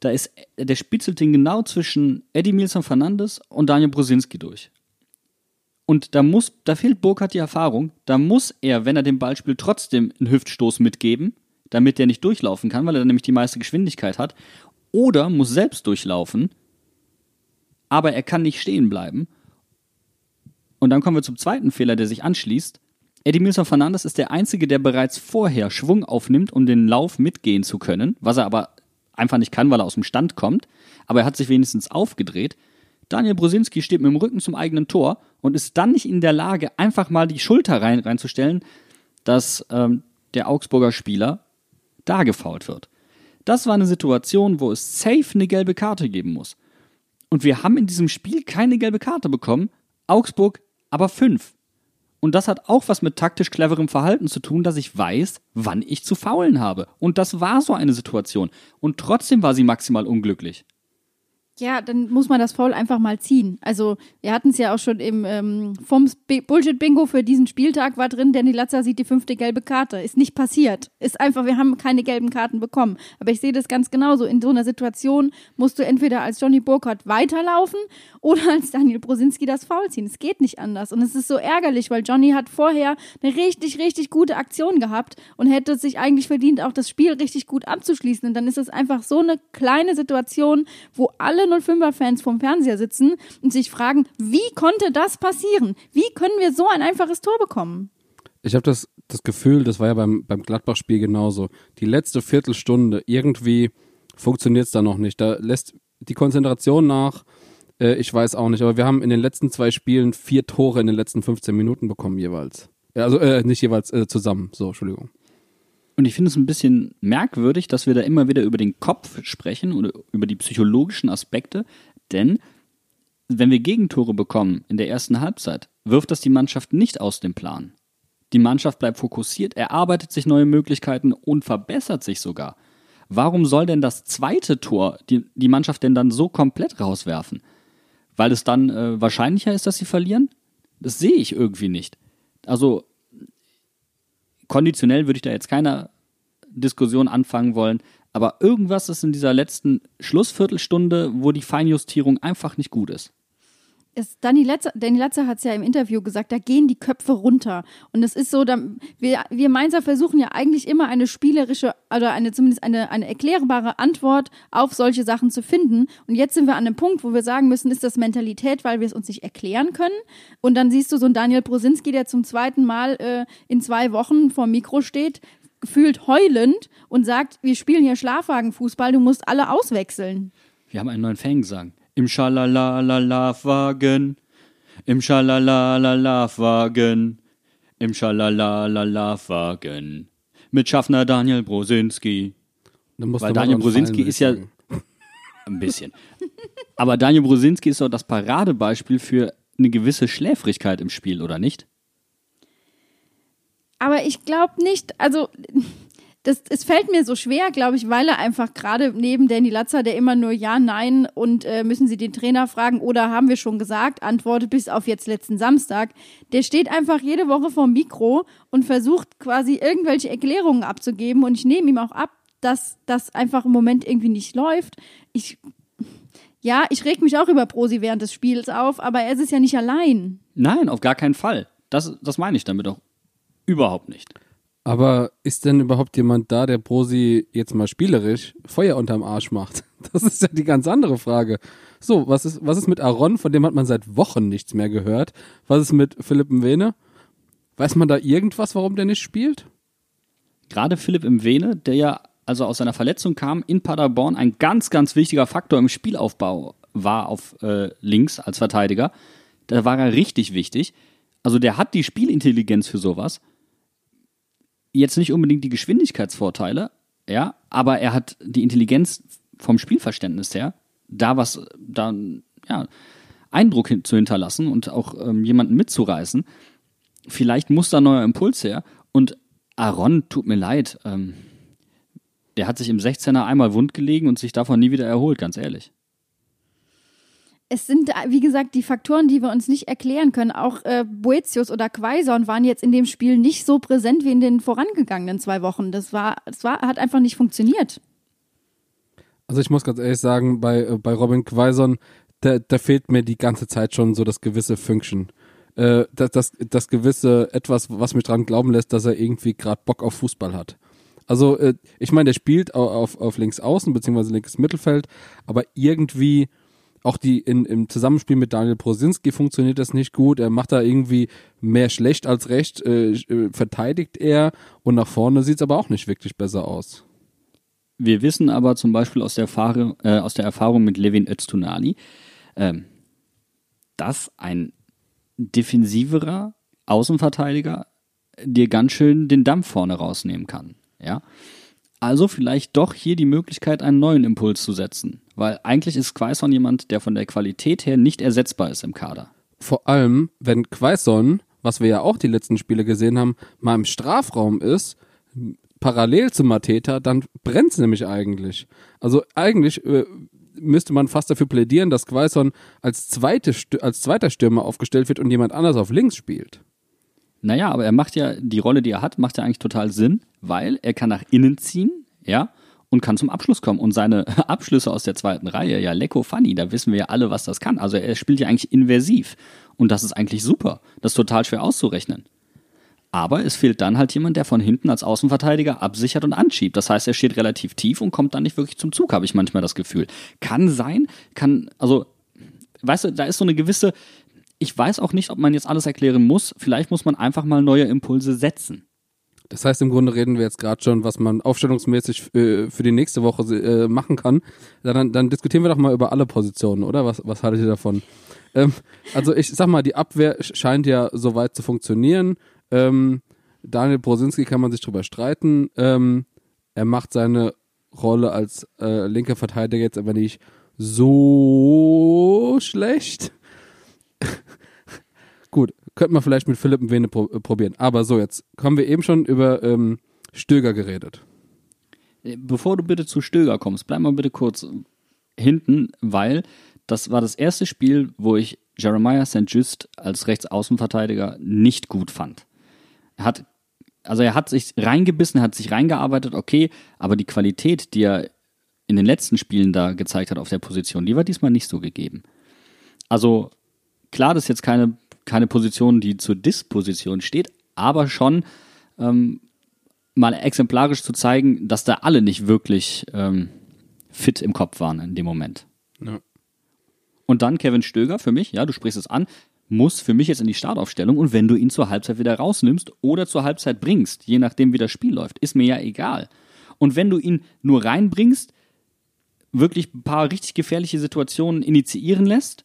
Da ist, der spitzelt den genau zwischen Eddie Milson Fernandes und Daniel Brosinski durch. Und da muss, da fehlt Burkhardt die Erfahrung. Da muss er, wenn er den Ball spielt, trotzdem einen Hüftstoß mitgeben, damit der nicht durchlaufen kann, weil er dann nämlich die meiste Geschwindigkeit hat. Oder muss selbst durchlaufen, aber er kann nicht stehen bleiben. Und dann kommen wir zum zweiten Fehler, der sich anschließt. Eddie Milson Fernandes ist der Einzige, der bereits vorher Schwung aufnimmt, um den Lauf mitgehen zu können, was er aber einfach nicht kann, weil er aus dem Stand kommt. Aber er hat sich wenigstens aufgedreht. Daniel Brosinski steht mit dem Rücken zum eigenen Tor und ist dann nicht in der Lage, einfach mal die Schulter rein, reinzustellen, dass ähm, der Augsburger Spieler da gefault wird. Das war eine Situation, wo es safe eine gelbe Karte geben muss. Und wir haben in diesem Spiel keine gelbe Karte bekommen. Augsburg aber fünf. Und das hat auch was mit taktisch cleverem Verhalten zu tun, dass ich weiß, wann ich zu faulen habe. Und das war so eine Situation. Und trotzdem war sie maximal unglücklich. Ja, dann muss man das Foul einfach mal ziehen. Also, wir hatten es ja auch schon im ähm, vom Bullshit-Bingo für diesen Spieltag war drin, Danny Latzer sieht die fünfte gelbe Karte. Ist nicht passiert. Ist einfach, wir haben keine gelben Karten bekommen. Aber ich sehe das ganz genauso. In so einer Situation musst du entweder als Johnny Burkhardt weiterlaufen oder als Daniel Brosinski das Foul ziehen. Es geht nicht anders. Und es ist so ärgerlich, weil Johnny hat vorher eine richtig, richtig gute Aktion gehabt und hätte sich eigentlich verdient, auch das Spiel richtig gut abzuschließen. Und dann ist es einfach so eine kleine Situation, wo alle 05er-Fans vom Fernseher sitzen und sich fragen, wie konnte das passieren? Wie können wir so ein einfaches Tor bekommen? Ich habe das, das Gefühl, das war ja beim, beim Gladbach-Spiel genauso. Die letzte Viertelstunde, irgendwie funktioniert es da noch nicht. Da lässt die Konzentration nach. Äh, ich weiß auch nicht, aber wir haben in den letzten zwei Spielen vier Tore in den letzten 15 Minuten bekommen jeweils. Also äh, nicht jeweils äh, zusammen. So, Entschuldigung. Und ich finde es ein bisschen merkwürdig, dass wir da immer wieder über den Kopf sprechen oder über die psychologischen Aspekte, denn wenn wir Gegentore bekommen in der ersten Halbzeit, wirft das die Mannschaft nicht aus dem Plan. Die Mannschaft bleibt fokussiert, erarbeitet sich neue Möglichkeiten und verbessert sich sogar. Warum soll denn das zweite Tor die, die Mannschaft denn dann so komplett rauswerfen? Weil es dann äh, wahrscheinlicher ist, dass sie verlieren? Das sehe ich irgendwie nicht. Also konditionell würde ich da jetzt keine Diskussion anfangen wollen, aber irgendwas ist in dieser letzten Schlussviertelstunde, wo die Feinjustierung einfach nicht gut ist. Es, Danny Letzer, Danny Letzer hat es ja im Interview gesagt, da gehen die Köpfe runter. Und es ist so, da, wir, wir Mainzer versuchen ja eigentlich immer eine spielerische oder eine zumindest eine, eine erklärbare Antwort auf solche Sachen zu finden. Und jetzt sind wir an einem Punkt, wo wir sagen müssen, ist das Mentalität, weil wir es uns nicht erklären können. Und dann siehst du so einen Daniel Brosinski, der zum zweiten Mal äh, in zwei Wochen vor dem Mikro steht, gefühlt heulend und sagt, wir spielen hier Schlafwagenfußball, du musst alle auswechseln. Wir haben einen neuen Fangesang. Im Schalalalalawagen, im Schalalalalawagen, im Schalalalalawagen. Mit Schaffner Daniel Brosinski. Weil Daniel Brosinski ist ja *laughs* ein bisschen. Aber Daniel Brosinski ist doch das Paradebeispiel für eine gewisse Schläfrigkeit im Spiel, oder nicht? Aber ich glaube nicht, also das, es fällt mir so schwer, glaube ich, weil er einfach gerade neben Danny Latzer, der immer nur Ja, Nein und äh, müssen Sie den Trainer fragen oder haben wir schon gesagt, antwortet bis auf jetzt letzten Samstag, der steht einfach jede Woche vorm Mikro und versucht quasi irgendwelche Erklärungen abzugeben und ich nehme ihm auch ab, dass das einfach im Moment irgendwie nicht läuft. Ich, ja, ich reg mich auch über Prosi während des Spiels auf, aber er ist ja nicht allein. Nein, auf gar keinen Fall. Das, das meine ich damit auch überhaupt nicht. Aber ist denn überhaupt jemand da, der Brosi jetzt mal spielerisch Feuer unterm Arsch macht? *laughs* Das ist ja die ganz andere Frage. So, was ist, was ist mit Aaron? Von dem hat man seit Wochen nichts mehr gehört. Was ist mit Philipp Mwene? Weiß man da irgendwas, warum der nicht spielt? Gerade Philipp im Vene, der ja also aus seiner Verletzung kam, in Paderborn ein ganz, ganz wichtiger Faktor im Spielaufbau war auf äh, links als Verteidiger. Da war er richtig wichtig. Also der hat die Spielintelligenz für sowas. Jetzt nicht unbedingt die Geschwindigkeitsvorteile, ja, aber er hat die Intelligenz vom Spielverständnis her, da was, da, ja, Eindruck hin, zu hinterlassen und auch ähm, jemanden mitzureißen. Vielleicht muss da neuer Impuls her. Und Aaron, tut mir leid, ähm, der hat sich im 16er einmal wund gelegen und sich davon nie wieder erholt, ganz ehrlich. Es sind, wie gesagt, die Faktoren, die wir uns nicht erklären können. Auch äh, Boetius oder Quaison waren jetzt in dem Spiel nicht so präsent wie in den vorangegangenen zwei Wochen. Das war, das war, hat einfach nicht funktioniert. Also ich muss ganz ehrlich sagen, bei, äh, bei Robin Quaison, da, da fehlt mir die ganze Zeit schon so das gewisse Fünkchen. Äh, das, das, das gewisse etwas, was mich dran glauben lässt, dass er irgendwie gerade Bock auf Fußball hat. Also äh, ich meine, der spielt au- auf, auf links außen beziehungsweise linkes Mittelfeld, aber irgendwie auch die in, im Zusammenspiel mit Daniel Prosinski funktioniert das nicht gut. Er macht da irgendwie mehr schlecht als recht, äh, äh, verteidigt er und nach vorne sieht's aber auch nicht wirklich besser aus. Wir wissen aber zum Beispiel aus der, Erfahrung, äh, aus der Erfahrung mit Levin Öztunali, ähm, dass ein defensiverer Außenverteidiger dir ganz schön den Dampf vorne rausnehmen kann. Ja? Also vielleicht doch hier die Möglichkeit, einen neuen Impuls zu setzen. Weil eigentlich ist Quaison jemand, der von der Qualität her nicht ersetzbar ist im Kader. Vor allem, wenn Quaison, was wir ja auch die letzten Spiele gesehen haben, mal im Strafraum ist, parallel zu Mateta, dann brennt's nämlich eigentlich. Also eigentlich äh, müsste man fast dafür plädieren, dass Quaison als, zweite, als zweiter Stürmer aufgestellt wird und jemand anders auf links spielt. Naja, aber er macht ja, die Rolle, die er hat, macht ja eigentlich total Sinn, weil er kann nach innen ziehen, ja, und kann zum Abschluss kommen. Und seine *laughs* Abschlüsse aus der zweiten Reihe, ja, Lecco Funny, da wissen wir ja alle, was das kann. Also er spielt ja eigentlich inversiv. Und das ist eigentlich super. Das ist total schwer auszurechnen. Aber es fehlt dann halt jemand, der von hinten als Außenverteidiger absichert und anschiebt. Das heißt, er steht relativ tief und kommt dann nicht wirklich zum Zug, habe ich manchmal das Gefühl. Kann sein, kann, also, weißt du, da ist so eine gewisse, ich weiß auch nicht, ob man jetzt alles erklären muss. Vielleicht muss man einfach mal neue Impulse setzen. Das heißt, im Grunde reden wir jetzt gerade schon, was man aufstellungsmäßig äh, für die nächste Woche äh, machen kann. Dann, dann diskutieren wir doch mal über alle Positionen, oder? Was, was haltet ihr davon? Ähm, also ich sag mal, die Abwehr sch- scheint ja soweit zu funktionieren. Ähm, Daniel Brosinski kann man sich drüber streiten. Ähm, er macht seine Rolle als äh, linker Verteidiger jetzt aber nicht so schlecht. Könnte man vielleicht mit Philipp Mwene pro äh, probieren. Aber so, jetzt haben wir eben schon über ähm, Stöger geredet. Äh, Bevor du bitte zu Stöger kommst, bleib mal bitte kurz hinten, weil das war das erste Spiel, wo ich Jeremiah St. Just als Rechtsaußenverteidiger nicht gut fand. Er hat, also er hat sich reingebissen, er hat sich reingearbeitet, okay, aber die Qualität, die er in den letzten Spielen da gezeigt hat auf der Position, die war diesmal nicht so gegeben. Also klar, das ist jetzt keine, keine Position, die zur Disposition steht, aber schon ähm, mal exemplarisch zu zeigen, dass da alle nicht wirklich ähm, fit im Kopf waren in dem Moment. Ja. Und dann Kevin Stöger für mich, ja, du sprichst es an, muss für mich jetzt in die Startaufstellung und wenn du ihn zur Halbzeit wieder rausnimmst oder zur Halbzeit bringst, je nachdem wie das Spiel läuft, ist mir ja egal. Und wenn du ihn nur reinbringst, wirklich ein paar richtig gefährliche Situationen initiieren lässt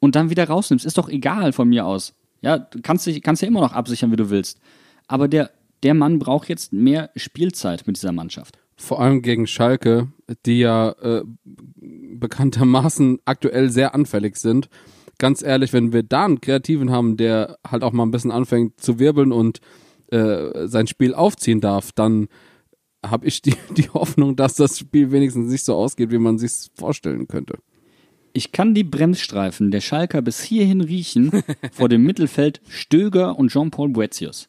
und dann wieder rausnimmst, ist doch egal von mir aus. Ja, du kannst dich, kannst ja immer noch absichern, wie du willst. Aber der, der Mann braucht jetzt mehr Spielzeit mit dieser Mannschaft. Vor allem gegen Schalke, die ja äh, bekanntermaßen aktuell sehr anfällig sind. Ganz ehrlich, wenn wir da einen Kreativen haben, der halt auch mal ein bisschen anfängt zu wirbeln und äh, sein Spiel aufziehen darf, dann habe ich die, *laughs* die Hoffnung, dass das Spiel wenigstens nicht so ausgeht, wie man sich vorstellen könnte. Ich kann die Bremsstreifen der Schalker bis hierhin riechen *laughs* vor dem Mittelfeld Stöger und Jean-Paul Boetius.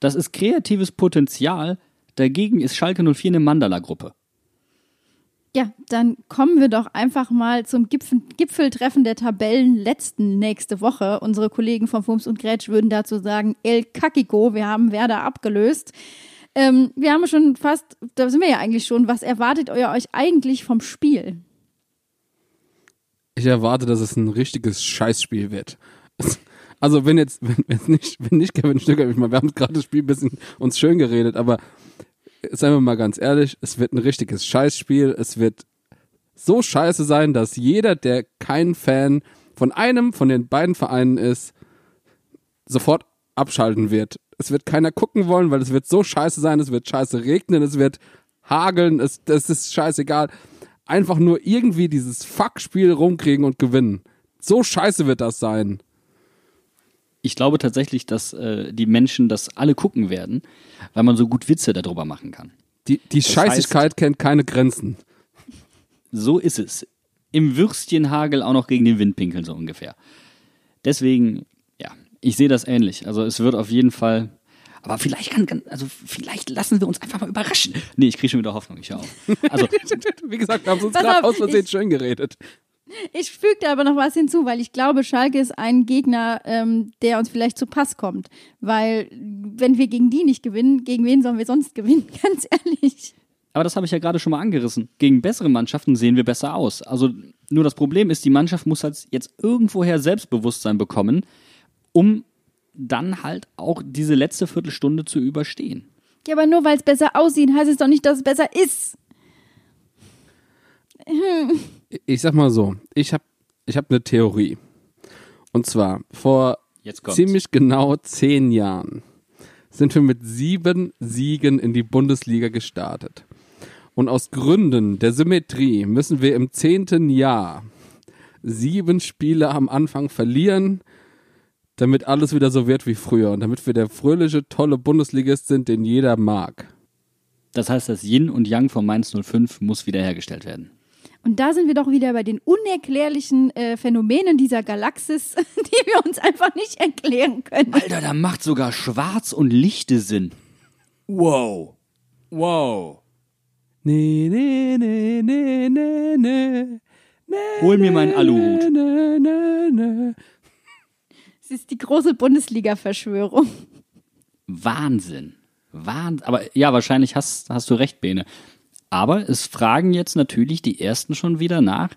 Das ist kreatives Potenzial, dagegen ist Schalke 04 eine Mandala-Gruppe. Ja, dann kommen wir doch einfach mal zum Gipfel, Gipfeltreffen der Tabellenletzten nächste Woche. Unsere Kollegen von Fums und Grätsch würden dazu sagen, El Kakiko, wir haben Werder abgelöst. Ähm, wir haben schon fast, da sind wir ja eigentlich schon, was erwartet ihr euch eigentlich vom Spiel? Ich erwarte, dass es ein richtiges Scheißspiel wird. *laughs* Also wenn jetzt, wenn, wenn nicht, wenn nicht Kevin Stöcker, ich meine, wir haben gerade das Spiel ein bisschen uns schön geredet, aber seien wir mal ganz ehrlich, es wird ein richtiges Scheißspiel. Es wird so scheiße sein, dass jeder, der kein Fan von einem von den beiden Vereinen ist, sofort abschalten wird. Es wird keiner gucken wollen, weil es wird so scheiße sein, es wird scheiße regnen, es wird hageln, es, es ist scheißegal. Einfach nur irgendwie dieses Fuckspiel rumkriegen und gewinnen. So scheiße wird das sein. Ich glaube tatsächlich, dass äh, die Menschen das alle gucken werden, weil man so gut Witze darüber machen kann. Die, die Das Scheißigkeit kennt keine Grenzen. So ist es. Im Würstchenhagel auch noch gegen den Wind pinkeln, so ungefähr. Deswegen, ja, ich sehe das ähnlich. Also es wird auf jeden Fall. Aber vielleicht kann, kann- also vielleicht lassen wir uns einfach mal überraschen. *laughs* Nee, ich kriege schon wieder Hoffnung, ich höre auf. Also, *laughs* Wie gesagt, wir haben uns gerade aus Versehen ich- schön geredet. Ich füge da aber noch was hinzu, weil ich glaube, Schalke ist ein Gegner, ähm, der uns vielleicht zu Pass kommt. Weil, wenn wir gegen die nicht gewinnen, gegen wen sollen wir sonst *laughs* gewinnen? Ganz ehrlich. aber das habe ich ja gerade schon mal angerissen. Gegen bessere Mannschaften sehen wir besser aus. Also nur das Problem ist, die Mannschaft muss halt jetzt irgendwoher Selbstbewusstsein bekommen, um dann halt auch diese letzte Viertelstunde zu überstehen. Ja, aber nur weil es besser aussieht, heißt es doch nicht, dass es besser ist. Ich sag mal so, ich habe ich hab eine Theorie. Und zwar, vor ziemlich genau zehn Jahren sind wir mit sieben Siegen in die Bundesliga gestartet. Und aus Gründen der Symmetrie müssen wir im zehnten Jahr sieben Spiele am Anfang verlieren, damit alles wieder so wird wie früher und damit wir der fröhliche, tolle Bundesligist sind, den jeder mag. Das heißt, das Yin und Yang von Mainz 05 muss wiederhergestellt werden. Und da sind wir doch wieder bei den unerklärlichen äh, Phänomenen dieser Galaxis, *laughs* die wir uns einfach nicht erklären können. Alter, da macht sogar Schwarz und Lichte Sinn. Wow. Wow. Nee, nee, nee, nee, nee, nee. Nee, Hol mir meinen Aluhut. nee, nee, nee. Es ist die große Bundesliga-Verschwörung. Wahnsinn. Wahnsinn. Aber ja, wahrscheinlich hast, hast du recht, Bene. Aber es fragen jetzt natürlich die Ersten schon wieder nach,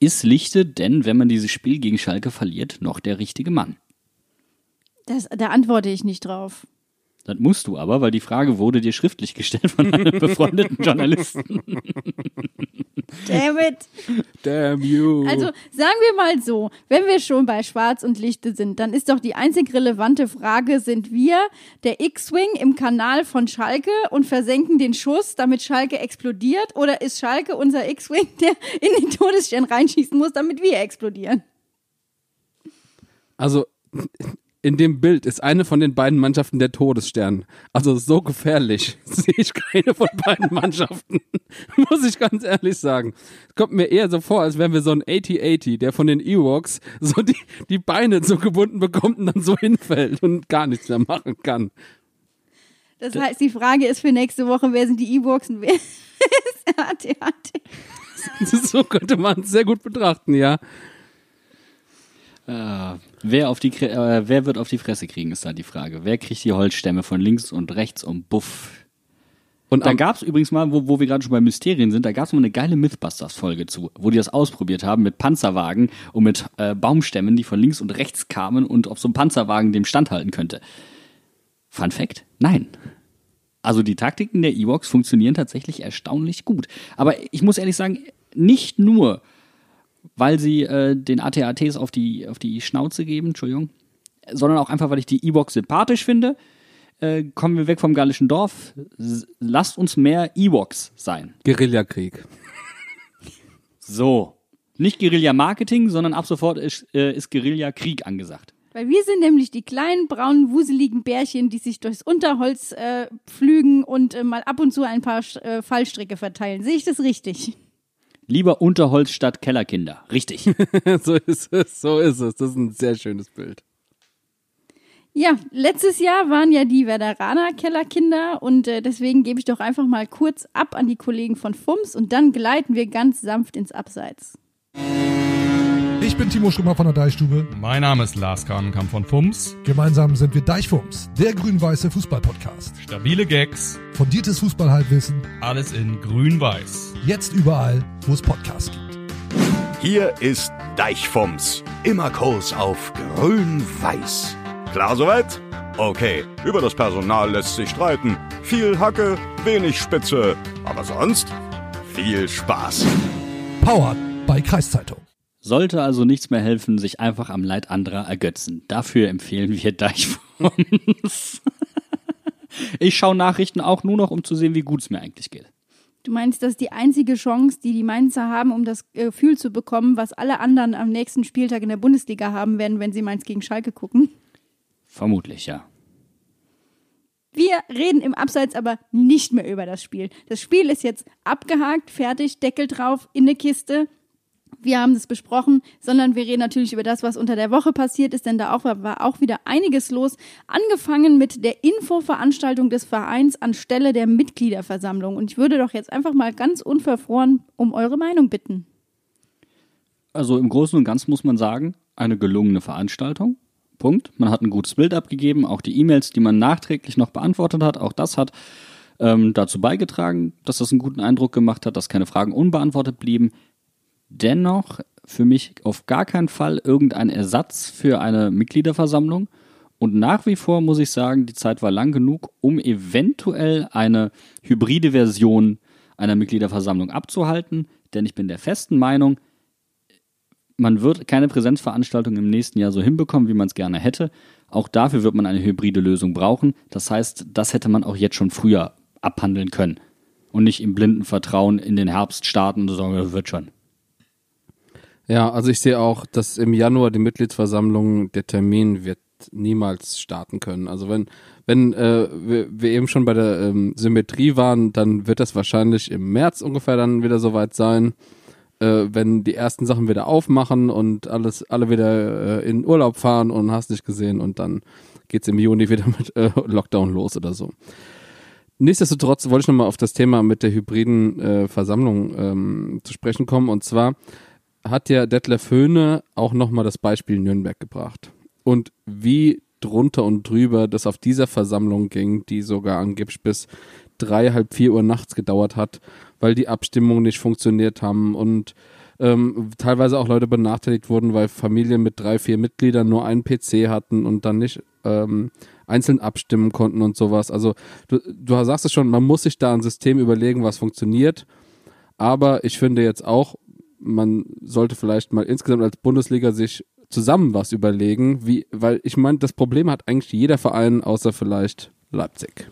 ist Lichte denn, wenn man dieses Spiel gegen Schalke verliert, noch der richtige Mann? Das, da antworte ich nicht drauf. Das musst du aber, weil die Frage wurde dir schriftlich gestellt von einem *laughs* befreundeten Journalisten. Damn it. Damn you. Also sagen wir mal so, wenn wir schon bei Schwarz und Lichte sind, dann ist doch die einzig relevante Frage, sind wir der X-Wing im Kanal von Schalke und versenken den Schuss, damit Schalke explodiert? Oder ist Schalke unser X-Wing, der in den Todesstern reinschießen muss, damit wir explodieren? Also in dem Bild ist eine von den beiden Mannschaften der Todesstern. Also so gefährlich *laughs* sehe ich keine von beiden Mannschaften, *laughs* muss ich ganz ehrlich sagen. Es kommt mir eher so vor, als wären wir so ein 80-80, der von den Ewoks so die, die Beine so gebunden bekommt und dann so hinfällt und gar nichts mehr machen kann. Das heißt, die Frage ist für nächste Woche, wer sind die E-Box und wer *laughs* ist AT-AT? So könnte man es sehr gut betrachten, ja. Äh, wer, auf die, äh, wer wird auf die Fresse kriegen, ist da die Frage. Wer kriegt die Holzstämme von links und rechts und buff? Und Da gab es übrigens mal, wo, wo wir gerade schon bei Mysterien sind, da gab es mal eine geile Mythbusters-Folge zu, wo die das ausprobiert haben mit Panzerwagen und mit äh, Baumstämmen, die von links und rechts kamen und ob so ein Panzerwagen dem standhalten könnte. Fun Fact? Nein. Also die Taktiken der Ewoks funktionieren tatsächlich erstaunlich gut. Aber ich muss ehrlich sagen, nicht nur, weil sie äh, den ATATs auf die, auf die Schnauze geben, Entschuldigung, sondern auch einfach, weil ich die Ewoks sympathisch finde. Äh, kommen wir weg vom gallischen Dorf. S lasst uns mehr Ewoks sein. Guerillakrieg. So. Nicht Guerilla-Marketing, sondern ab sofort ist, äh, ist Guerilla-Krieg angesagt. Weil wir sind nämlich die kleinen, braunen, wuseligen Bärchen, die sich durchs Unterholz äh, pflügen und äh, mal ab und zu ein paar äh, Fallstricke verteilen. Sehe ich das richtig? Lieber Unterholz statt Kellerkinder. Richtig. *laughs* so ist es, so ist es. Das ist ein sehr schönes Bild. Ja, letztes Jahr waren ja die Werderaner Kellerkinder und äh, deswegen gebe ich doch einfach mal kurz ab an die Kollegen von FUMS und dann gleiten wir ganz sanft ins Abseits. Ich bin Timo Schrömer von der Deichstube. Mein Name ist Lars Kranenkamp von FUMS. Gemeinsam sind wir Deichfums, der grün-weiße Fußball-Podcast. Stabile Gags, Fundiertes Fußballhalbwissen, alles in grün-weiß. jetzt überall, wo es Podcasts gibt. Hier ist Deichfums. Immer Kurs auf grün-weiß. Klar soweit? Okay, über das Personal lässt sich streiten. Viel Hacke, wenig Spitze. Aber sonst viel Spaß. Powered bei Kreiszeitung. Sollte also nichts mehr helfen, sich einfach am Leid anderer ergötzen. Dafür empfehlen wir Deichfums. *laughs* ich schaue Nachrichten auch nur noch, um zu sehen, wie gut es mir eigentlich geht. Du meinst, das ist die einzige Chance, die die Mainzer haben, um das äh, Gefühl zu bekommen, was alle anderen am nächsten Spieltag in der Bundesliga haben werden, wenn sie Mainz gegen Schalke gucken? Vermutlich, ja. Wir reden im Abseits aber nicht mehr über das Spiel. Das Spiel ist jetzt abgehakt, fertig, Deckel drauf, in eine Kiste. Wir haben das besprochen, sondern wir reden natürlich über das, was unter der Woche passiert ist, denn da auch war, auch wieder einiges los. Angefangen mit der Infoveranstaltung des Vereins anstelle der Mitgliederversammlung. Und ich würde doch jetzt einfach mal ganz unverfroren um eure Meinung bitten. Also im Großen und Ganzen muss man sagen, eine gelungene Veranstaltung. Punkt. Man hat ein gutes Bild abgegeben, auch die E-Mails, die man nachträglich noch beantwortet hat, auch das hat ähm, dazu beigetragen, dass das einen guten Eindruck gemacht hat, dass keine Fragen unbeantwortet blieben. Dennoch für mich auf gar keinen Fall irgendein Ersatz für eine Mitgliederversammlung. Und nach wie vor muss ich sagen, die Zeit war lang genug, um eventuell eine hybride Version einer Mitgliederversammlung abzuhalten. Denn ich bin der festen Meinung, man wird keine Präsenzveranstaltung im nächsten Jahr so hinbekommen, wie man es gerne hätte. Auch dafür wird man eine hybride Lösung brauchen. Das heißt, das hätte man auch jetzt schon früher abhandeln können. Und nicht im blinden Vertrauen in den Herbst starten und sagen, das wird schon. Ja, also ich sehe auch, dass im Januar die Mitgliedsversammlung, der Termin wird niemals starten können. Also wenn, wenn äh, wir, wir eben schon bei der ähm, Symmetrie waren, dann wird das wahrscheinlich im März ungefähr dann wieder soweit sein, äh, wenn die ersten Sachen wieder aufmachen und alles, alle wieder äh, in Urlaub fahren und hast nicht gesehen und dann geht's im Juni wieder *laughs* mit äh, Lockdown los oder so. Nichtsdestotrotz wollte ich nochmal auf das Thema mit der hybriden äh, Versammlung ähm, zu sprechen kommen. Und zwar hat ja Detlef Höhne auch nochmal das Beispiel Nürnberg gebracht. Und wie drunter und drüber das auf dieser Versammlung ging, die sogar angeblich bis drei, halb vier Uhr nachts gedauert hat, weil die Abstimmungen nicht funktioniert haben und ähm, teilweise auch Leute benachteiligt wurden, weil Familien mit drei, vier Mitgliedern nur einen PC hatten und dann nicht ähm, einzeln abstimmen konnten und sowas. Also du, du sagst es schon, man muss sich da ein System überlegen, was funktioniert. Aber ich finde jetzt auch, man sollte vielleicht mal insgesamt als Bundesliga sich zusammen was überlegen, wie, weil ich meine, das Problem hat eigentlich jeder Verein außer vielleicht Leipzig.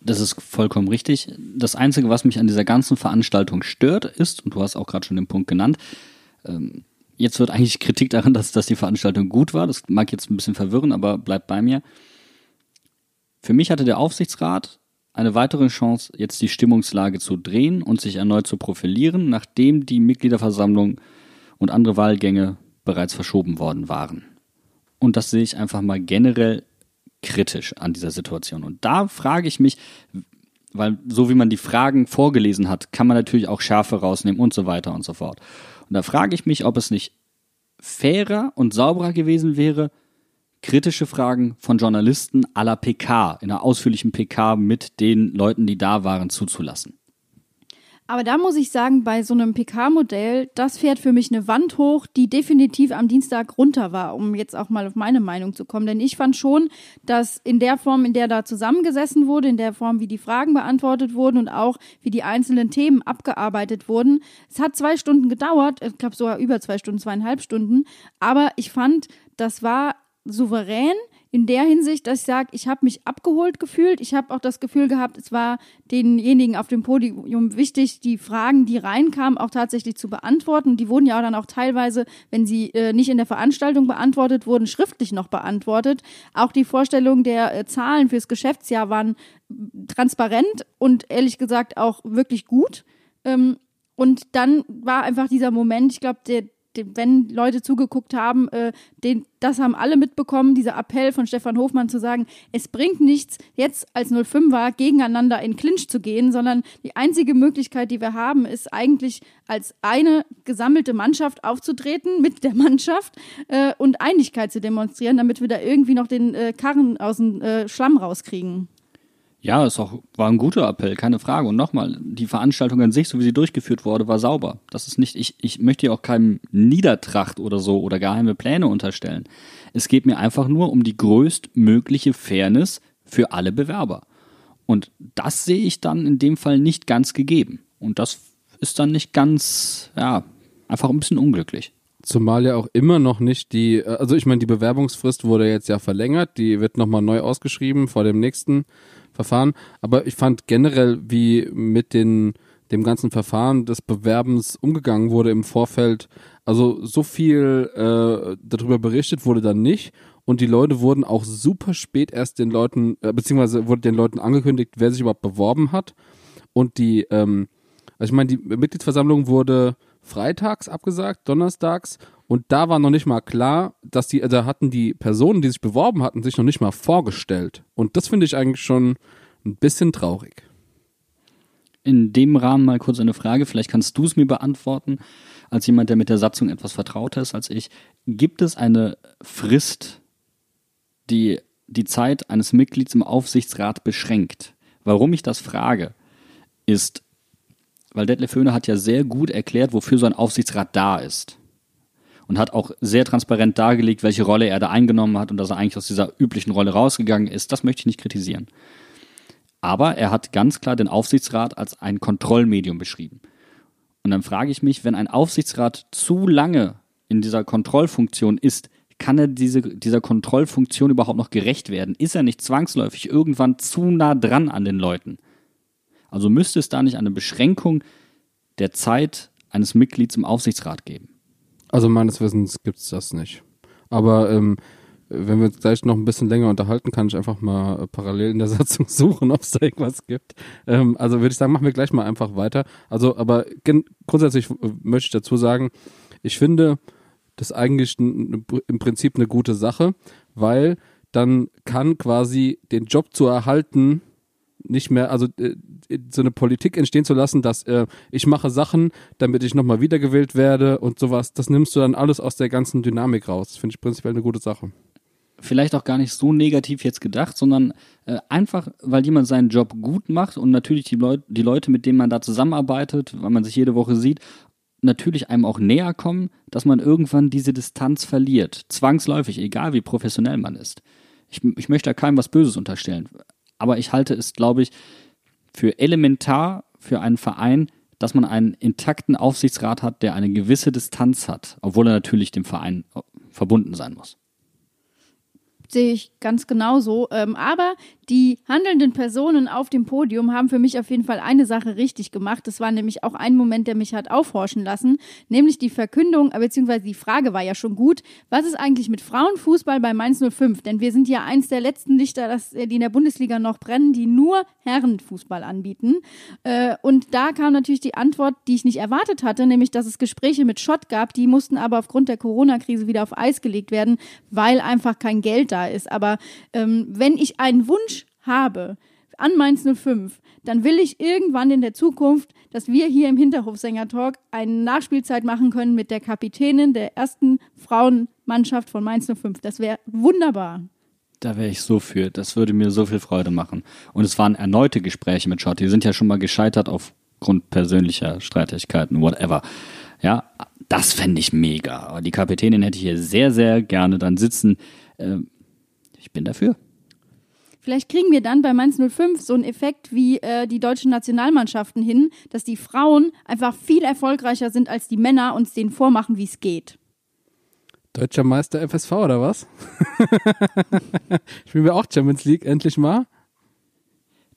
Das ist vollkommen richtig. Das Einzige, was mich an dieser ganzen Veranstaltung stört, ist, und du hast auch gerade schon den Punkt genannt, ähm, jetzt wird eigentlich Kritik daran, dass, dass die Veranstaltung gut war. Das mag jetzt ein bisschen verwirren, aber bleibt bei mir. Für mich hatte der Aufsichtsrat eine weitere Chance, jetzt die Stimmungslage zu drehen und sich erneut zu profilieren, nachdem die Mitgliederversammlung und andere Wahlgänge bereits verschoben worden waren. Und das sehe ich einfach mal generell kritisch an dieser Situation. Und da frage ich mich, weil so wie man die Fragen vorgelesen hat, kann man natürlich auch Schärfe rausnehmen und so weiter und so fort. Und da frage ich mich, ob es nicht fairer und sauberer gewesen wäre, kritische Fragen von Journalisten aller PK, in einer ausführlichen PK mit den Leuten, die da waren, zuzulassen. Aber da muss ich sagen, bei so einem PK-Modell, das fährt für mich eine Wand hoch, die definitiv am Dienstag runter war, um jetzt auch mal auf meine Meinung zu kommen. Denn ich fand schon, dass in der Form, in der da zusammengesessen wurde, in der Form, wie die Fragen beantwortet wurden und auch wie die einzelnen Themen abgearbeitet wurden, es hat zwei Stunden gedauert, ich glaube sogar über zwei Stunden, zweieinhalb Stunden, aber ich fand, das war souverän in der Hinsicht, dass ich sage, ich habe mich abgeholt gefühlt. Ich habe auch das Gefühl gehabt, es war denjenigen auf dem Podium wichtig, die Fragen, die reinkamen, auch tatsächlich zu beantworten. Die wurden ja dann auch teilweise, wenn sie äh, nicht in der Veranstaltung beantwortet wurden, schriftlich noch beantwortet. Auch die Vorstellung der äh, Zahlen fürs Geschäftsjahr waren transparent und ehrlich gesagt auch wirklich gut. Ähm, und dann war einfach dieser Moment, ich glaube, der, wenn Leute zugeguckt haben, äh, den, das haben alle mitbekommen, dieser Appell von Stefan Hofmann zu sagen, es bringt nichts, jetzt als 05er gegeneinander in Clinch zu gehen, sondern die einzige Möglichkeit, die wir haben, ist eigentlich als eine gesammelte Mannschaft aufzutreten mit der Mannschaft äh, und Einigkeit zu demonstrieren, damit wir da irgendwie noch den äh, Karren aus dem äh, Schlamm rauskriegen. Ja, es war ein guter Appell, keine Frage. Und nochmal, die Veranstaltung an sich, so wie sie durchgeführt wurde, war sauber. Das ist nicht, ich, ich möchte hier auch keinem Niedertracht oder so oder geheime Pläne unterstellen. Es geht mir einfach nur um die größtmögliche Fairness für alle Bewerber. Und das sehe ich dann in dem Fall nicht ganz gegeben. Und das ist dann nicht ganz, ja, einfach ein bisschen unglücklich. Zumal ja auch immer noch nicht die, also ich meine, die Bewerbungsfrist wurde jetzt ja verlängert, die wird nochmal neu ausgeschrieben vor dem nächsten Verfahren. Aber ich fand generell, wie mit den, dem ganzen Verfahren des Bewerbens umgegangen wurde im Vorfeld, also so viel äh, darüber berichtet wurde dann nicht. Und die Leute wurden auch super spät erst den Leuten, äh, beziehungsweise wurde den Leuten angekündigt, wer sich überhaupt beworben hat. Und die, ähm, also ich meine, die Mitgliedsversammlung wurde freitags abgesagt, donnerstags und da war noch nicht mal klar, dass die, da hatten die Personen, die sich beworben hatten, sich noch nicht mal vorgestellt. Und das finde ich eigentlich schon ein bisschen traurig. In dem Rahmen mal kurz eine Frage, vielleicht kannst du es mir beantworten, als jemand, der mit der Satzung etwas vertrauter ist als ich. Gibt es eine Frist, die die Zeit eines Mitglieds im Aufsichtsrat beschränkt? Warum ich das frage, ist, weil Detlef Höhne hat ja sehr gut erklärt, wofür so ein Aufsichtsrat da ist und hat auch sehr transparent dargelegt, welche Rolle er da eingenommen hat und dass er eigentlich aus dieser üblichen Rolle rausgegangen ist. Das möchte ich nicht kritisieren. Aber er hat ganz klar den Aufsichtsrat als ein Kontrollmedium beschrieben. Und dann frage ich mich, wenn ein Aufsichtsrat zu lange in dieser Kontrollfunktion ist, kann er diese, dieser Kontrollfunktion überhaupt noch gerecht werden? Ist er nicht zwangsläufig irgendwann zu nah dran an den Leuten? Also müsste es da nicht eine Beschränkung der Zeit eines Mitglieds im Aufsichtsrat geben? Also meines Wissens gibt's das nicht. Aber ähm, wenn wir uns gleich noch ein bisschen länger unterhalten, kann ich einfach mal äh, parallel in der *laughs* Satzung suchen, ob es da irgendwas gibt. Ähm, also würde ich sagen, machen wir gleich mal einfach weiter. Also, aber grundsätzlich äh, möchte ich dazu sagen, ich finde das eigentlich im Prinzip eine gute Sache, weil dann kann quasi den Job zu erhalten nicht mehr, also äh, so eine Politik entstehen zu lassen, dass äh, ich mache Sachen, damit ich nochmal wiedergewählt werde und sowas, das nimmst du dann alles aus der ganzen Dynamik raus. Finde ich prinzipiell eine gute Sache. vielleicht auch gar nicht so negativ jetzt gedacht, sondern äh, einfach, weil jemand seinen Job gut macht und natürlich die, Leut die Leute, mit denen man da zusammenarbeitet, weil man sich jede Woche sieht, natürlich einem auch näher kommen, dass man irgendwann diese Distanz verliert. Zwangsläufig, egal wie professionell man ist. Ich, ich möchte da keinem was Böses unterstellen. Aber ich halte es, glaube ich, für elementar für einen Verein, dass man einen intakten Aufsichtsrat hat, der eine gewisse Distanz hat, obwohl er natürlich dem Verein äh, verbunden sein muss. Sehe ich ganz genauso. Ähm, aber die handelnden Personen auf dem Podium haben für mich auf jeden Fall eine Sache richtig gemacht. Das war nämlich auch ein Moment, der mich hat aufhorchen lassen, nämlich die Verkündung, äh, beziehungsweise die Frage war ja schon gut, was ist eigentlich mit Frauenfußball bei Mainz 05? Denn wir sind ja eins der letzten Lichter, das, äh, die in der Bundesliga noch brennen, die nur Herrenfußball anbieten. Äh, und da kam natürlich die Antwort, die ich nicht erwartet hatte, nämlich, dass es Gespräche mit Schott gab, die mussten aber aufgrund der Corona-Krise wieder auf Eis gelegt werden, weil einfach kein Geld da ist. Aber ähm, wenn ich einen Wunsch habe an Mainz 05, dann will ich irgendwann in der Zukunft, dass wir hier im Hinterhofsänger-Talk eine Nachspielzeit machen können mit der Kapitänin der ersten Frauenmannschaft von Mainz 05. Das wäre wunderbar. Da wäre ich so für. Das würde mir so viel Freude machen. Und es waren erneute Gespräche mit Schott. Die sind ja schon mal gescheitert aufgrund persönlicher Streitigkeiten, whatever. Ja, das fände ich mega. Die Kapitänin hätte ich hier sehr, sehr gerne dann sitzen. Ähm, ich bin dafür. Vielleicht kriegen wir dann bei Mainz 05 so einen Effekt wie äh, die deutschen Nationalmannschaften hin, dass die Frauen einfach viel erfolgreicher sind als die Männer und es denen vormachen, wie es geht. Deutscher Meister FSV oder was? *laughs* Spielen wir auch Champions League endlich mal?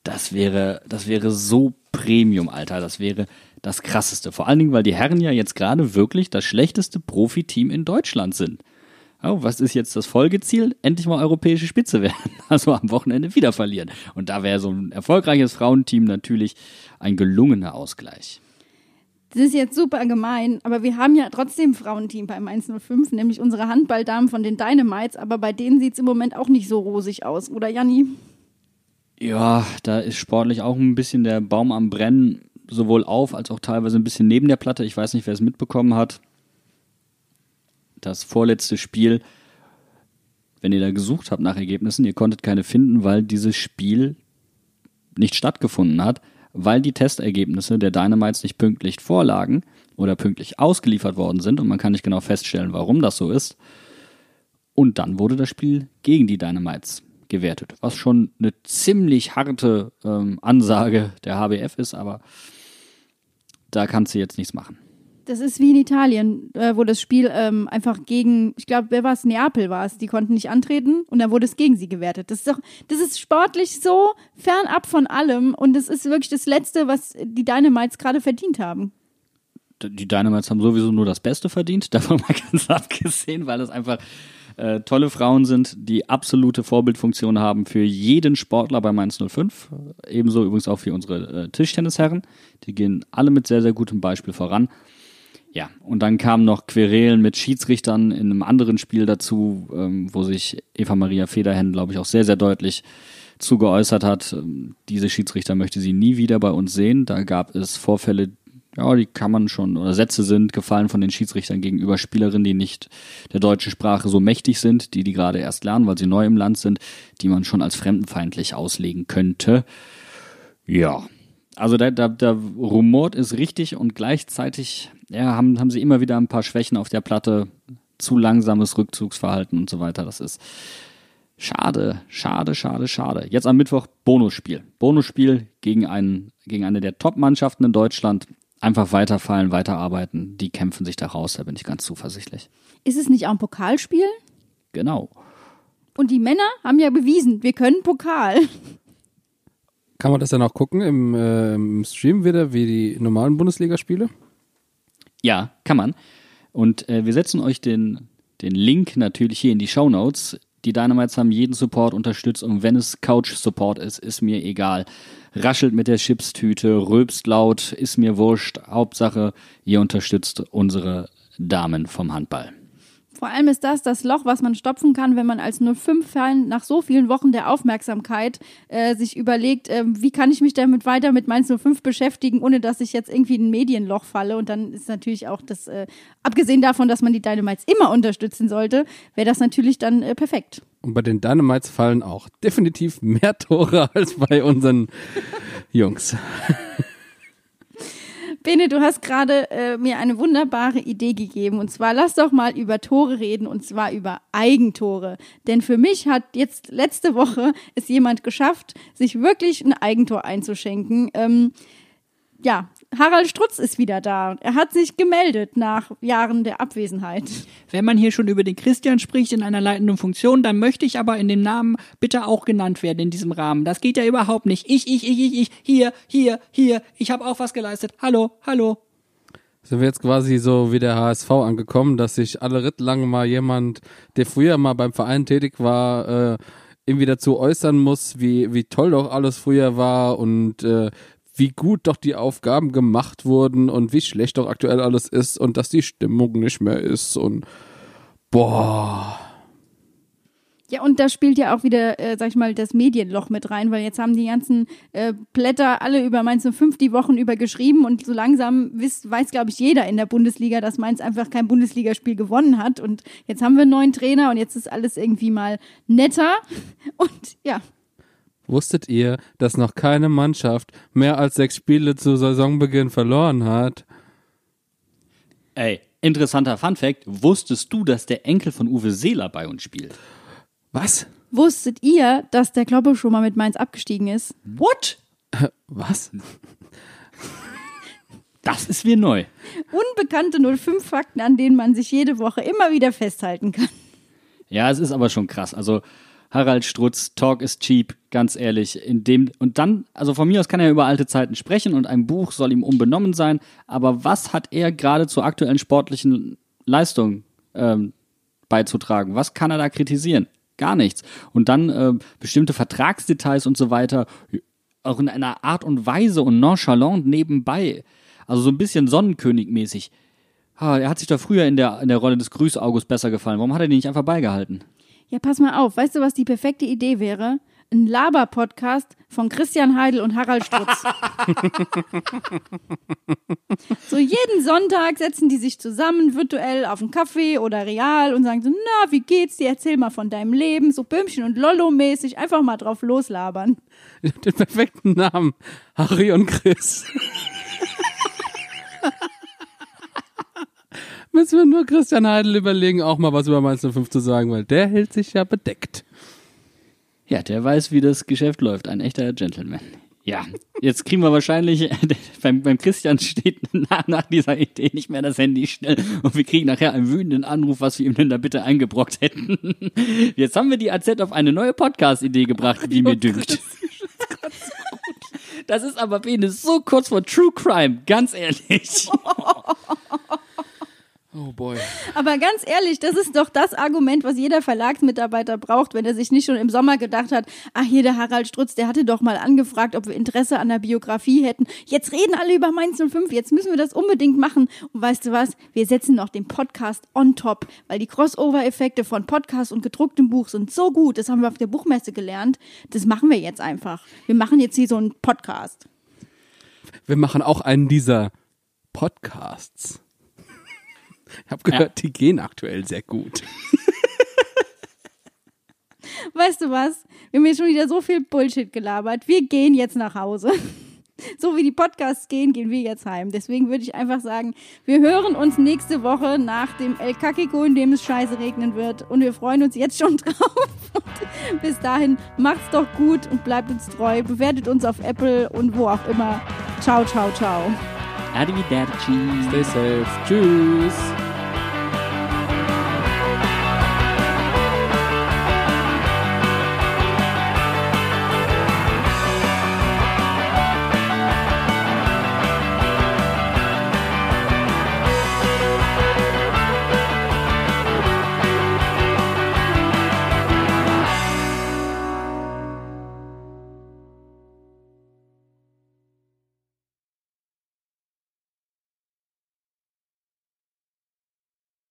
Das wäre, das wäre so Premium, Alter. Das wäre das krasseste. Vor allen Dingen, weil die Herren ja jetzt gerade wirklich das schlechteste Profiteam in Deutschland sind. Oh, was ist jetzt das Folgeziel? Endlich mal europäische Spitze werden. *laughs* Also am Wochenende wieder verlieren. Und da wäre so ein erfolgreiches Frauenteam natürlich ein gelungener Ausgleich. Das ist jetzt super gemein, aber wir haben ja trotzdem ein Frauenteam bei Mainz 05, nämlich unsere Handballdamen von den Dynamites, aber bei denen sieht es im Moment auch nicht so rosig aus, oder Janni? Ja, da ist sportlich auch ein bisschen der Baum am Brennen, sowohl auf als auch teilweise ein bisschen neben der Platte. Ich weiß nicht, wer es mitbekommen hat. Das vorletzte Spiel, wenn ihr da gesucht habt nach Ergebnissen, ihr konntet keine finden, weil dieses Spiel nicht stattgefunden hat, weil die Testergebnisse der Dynamites nicht pünktlich vorlagen oder pünktlich ausgeliefert worden sind und man kann nicht genau feststellen, warum das so ist. Und dann wurde das Spiel gegen die Dynamites gewertet, was schon eine ziemlich harte ähm, Ansage der HBF ist, aber da kannst du jetzt nichts machen. Das ist wie in Italien, äh, wo das Spiel ähm, einfach gegen, ich glaube, wer war es? Neapel war es. Die konnten nicht antreten und dann wurde es gegen sie gewertet. Das ist doch, das ist sportlich so fernab von allem und das ist wirklich das Letzte, was die Dynamites gerade verdient haben. Die Dynamites haben sowieso nur das Beste verdient, *laughs* davon mal ganz abgesehen, weil das einfach äh, tolle Frauen sind, die absolute Vorbildfunktion haben für jeden Sportler bei Mainz 05. Ebenso übrigens auch für unsere äh, Tischtennisherren. Die gehen alle mit sehr, sehr gutem Beispiel voran. Ja, und dann kamen noch Querelen mit Schiedsrichtern in einem anderen Spiel dazu, ähm, wo sich Eva Maria Federhen, glaube ich, auch sehr, sehr deutlich zugeäußert hat. Ähm, diese Schiedsrichter möchte sie nie wieder bei uns sehen. Da gab es Vorfälle, ja, die kann man schon, oder Sätze sind gefallen von den Schiedsrichtern gegenüber Spielerinnen, die nicht der deutschen Sprache so mächtig sind, die die gerade erst lernen, weil sie neu im Land sind, die man schon als fremdenfeindlich auslegen könnte. Ja, also da, da, da rumort ist richtig und gleichzeitig ja, haben, haben sie immer wieder ein paar Schwächen auf der Platte, zu langsames Rückzugsverhalten und so weiter. Das ist schade, schade, schade, schade. Jetzt am Mittwoch Bonusspiel. Bonusspiel gegen, einen, gegen eine der Top-Mannschaften in Deutschland. Einfach weiterfallen, weiterarbeiten. Die kämpfen sich da raus, da bin ich ganz zuversichtlich. Ist es nicht auch ein Pokalspiel? Genau. Und die Männer haben ja bewiesen, wir können Pokal. Kann man das dann auch gucken im, äh, im Stream wieder, wie die normalen Bundesligaspiele? Ja, kann man. Und äh, wir setzen euch den, den Link natürlich hier in die Show Notes. Die Dynamites haben jeden Support unterstützt und wenn es Couch-Support ist, ist mir egal. Raschelt mit der Chipstüte, rülpst laut, ist mir wurscht. Hauptsache, ihr unterstützt unsere Damen vom Handball. Vor allem ist das das Loch, was man stopfen kann, wenn man als 05-Fan nach so vielen Wochen der Aufmerksamkeit äh, sich überlegt, äh, wie kann ich mich damit weiter mit Mainz 05 beschäftigen, ohne dass ich jetzt irgendwie in ein Medienloch falle. Und dann ist natürlich auch das, äh, abgesehen davon, dass man die Dynamites immer unterstützen sollte, wäre das natürlich dann äh, perfekt. Und bei den Dynamites fallen auch definitiv mehr *laughs* Tore als bei unseren Jungs. Bene, du hast gerade äh, mir eine wunderbare Idee gegeben. Und zwar lass doch mal über Tore reden und zwar über Eigentore. Denn für mich hat jetzt letzte Woche es jemand geschafft, sich wirklich ein Eigentor einzuschenken. Ähm, ja, Harald Strutz ist wieder da. Er hat sich gemeldet nach Jahren der Abwesenheit. Wenn man hier schon über den Christian spricht in einer leitenden Funktion, dann möchte ich aber in dem Namen bitte auch genannt werden in diesem Rahmen. Das geht ja überhaupt nicht. Ich, ich, ich, ich, ich, hier, hier, hier, ich habe auch was geleistet. Hallo, hallo. Sind wir jetzt quasi so wie der HSV angekommen, dass sich alle Rittlange mal jemand, der früher mal beim Verein tätig war, äh, irgendwie dazu äußern muss, wie, wie toll doch alles früher war und äh, wie gut doch die Aufgaben gemacht wurden und wie schlecht doch aktuell alles ist und dass die Stimmung nicht mehr ist und boah. Ja, und da spielt ja auch wieder, äh, sag ich mal, das Medienloch mit rein, weil jetzt haben die ganzen äh, Blätter alle über Mainz 05 die Wochen über geschrieben und so langsam wisst, weiß, glaube ich, jeder in der Bundesliga, dass Mainz einfach kein Bundesligaspiel gewonnen hat. Und jetzt haben wir einen neuen Trainer und jetzt ist alles irgendwie mal netter. *laughs* Und ja, Wusstet ihr, dass noch keine Mannschaft mehr als sechs Spiele zu Saisonbeginn verloren hat? Ey, interessanter Fun Fact. Wusstest du, dass der Enkel von Uwe Seeler bei uns spielt? Was? wusstet ihr, dass der Kloppe schon mal mit Mainz abgestiegen ist? What? *laughs* Was? Das ist mir neu. Unbekannte 05 Fakten, an denen man sich jede Woche immer wieder festhalten kann. Ja, es ist aber schon krass. Also Harald Strutz, Talk is cheap, ganz ehrlich. In dem und dann, also von mir aus kann er über alte Zeiten sprechen und ein Buch soll ihm unbenommen sein. Aber was hat er gerade zur aktuellen sportlichen Leistung ähm, beizutragen? Was kann er da kritisieren? Gar nichts. Und dann äh, bestimmte Vertragsdetails und so weiter, auch in einer Art und Weise und nonchalant nebenbei. Also so ein bisschen Sonnenkönig-mäßig. Ah, er hat sich doch früher in der, in der Rolle des Grüßaugus besser gefallen. Warum hat er den nicht einfach beigehalten? Ja, pass mal auf. Weißt du, was die perfekte Idee wäre? Ein Laber-Podcast von Christian Heidel und Harald Strutz. *laughs* so jeden Sonntag setzen die sich zusammen virtuell auf einen Kaffee oder real und sagen so, na, wie geht's dir? Erzähl mal von deinem Leben. So Böhmchen und Lollo-mäßig. Einfach mal drauf loslabern. Den perfekten Namen. Harry und Chris. *laughs* Müssen wir nur Christian Heidel überlegen, auch mal was über Mainz 05 zu sagen, weil der hält sich ja bedeckt. Ja, der weiß, wie das Geschäft läuft. Ein echter Gentleman. Ja, jetzt kriegen wir wahrscheinlich, *laughs* beim, beim Christian steht nach, nach dieser Idee nicht mehr das Handy schnell und wir kriegen nachher einen wütenden Anruf, was wir ihm denn da bitte eingebrockt hätten. Jetzt haben wir die AZ auf eine neue Podcast-Idee gebracht, wie mir dünkt. Das ist aber Bene so kurz vor True Crime, ganz ehrlich. Oh *laughs* boy. Aber ganz ehrlich, das ist doch das Argument, was jeder Verlagsmitarbeiter braucht, wenn er sich nicht schon im Sommer gedacht hat, ach hier der Harald Strutz, der hatte doch mal angefragt, ob wir Interesse an der Biografie hätten. Jetzt reden alle über Mainz 05, jetzt müssen wir das unbedingt machen. Und weißt du was, wir setzen noch den Podcast on top, weil die Crossover-Effekte von Podcast und gedrucktem Buch sind so gut, das haben wir auf der Buchmesse gelernt, das machen wir jetzt einfach. Wir machen jetzt hier so einen Podcast. Wir machen auch einen dieser Podcasts. Ich habe gehört, die gehen aktuell sehr gut. Weißt du was? Wir haben hier schon wieder so viel Bullshit gelabert. Wir gehen jetzt nach Hause. So wie die Podcasts gehen, gehen wir jetzt heim. Deswegen würde ich einfach sagen, wir hören uns nächste Woche nach dem El Kakiko, in dem es scheiße regnen wird. Und wir freuen uns jetzt schon *laughs* drauf. Und bis dahin, macht's doch gut und bleibt uns treu. Bewertet uns auf Apple und wo auch immer. Ciao, ciao, ciao. Arrivederci. Stay safe. Tschüss.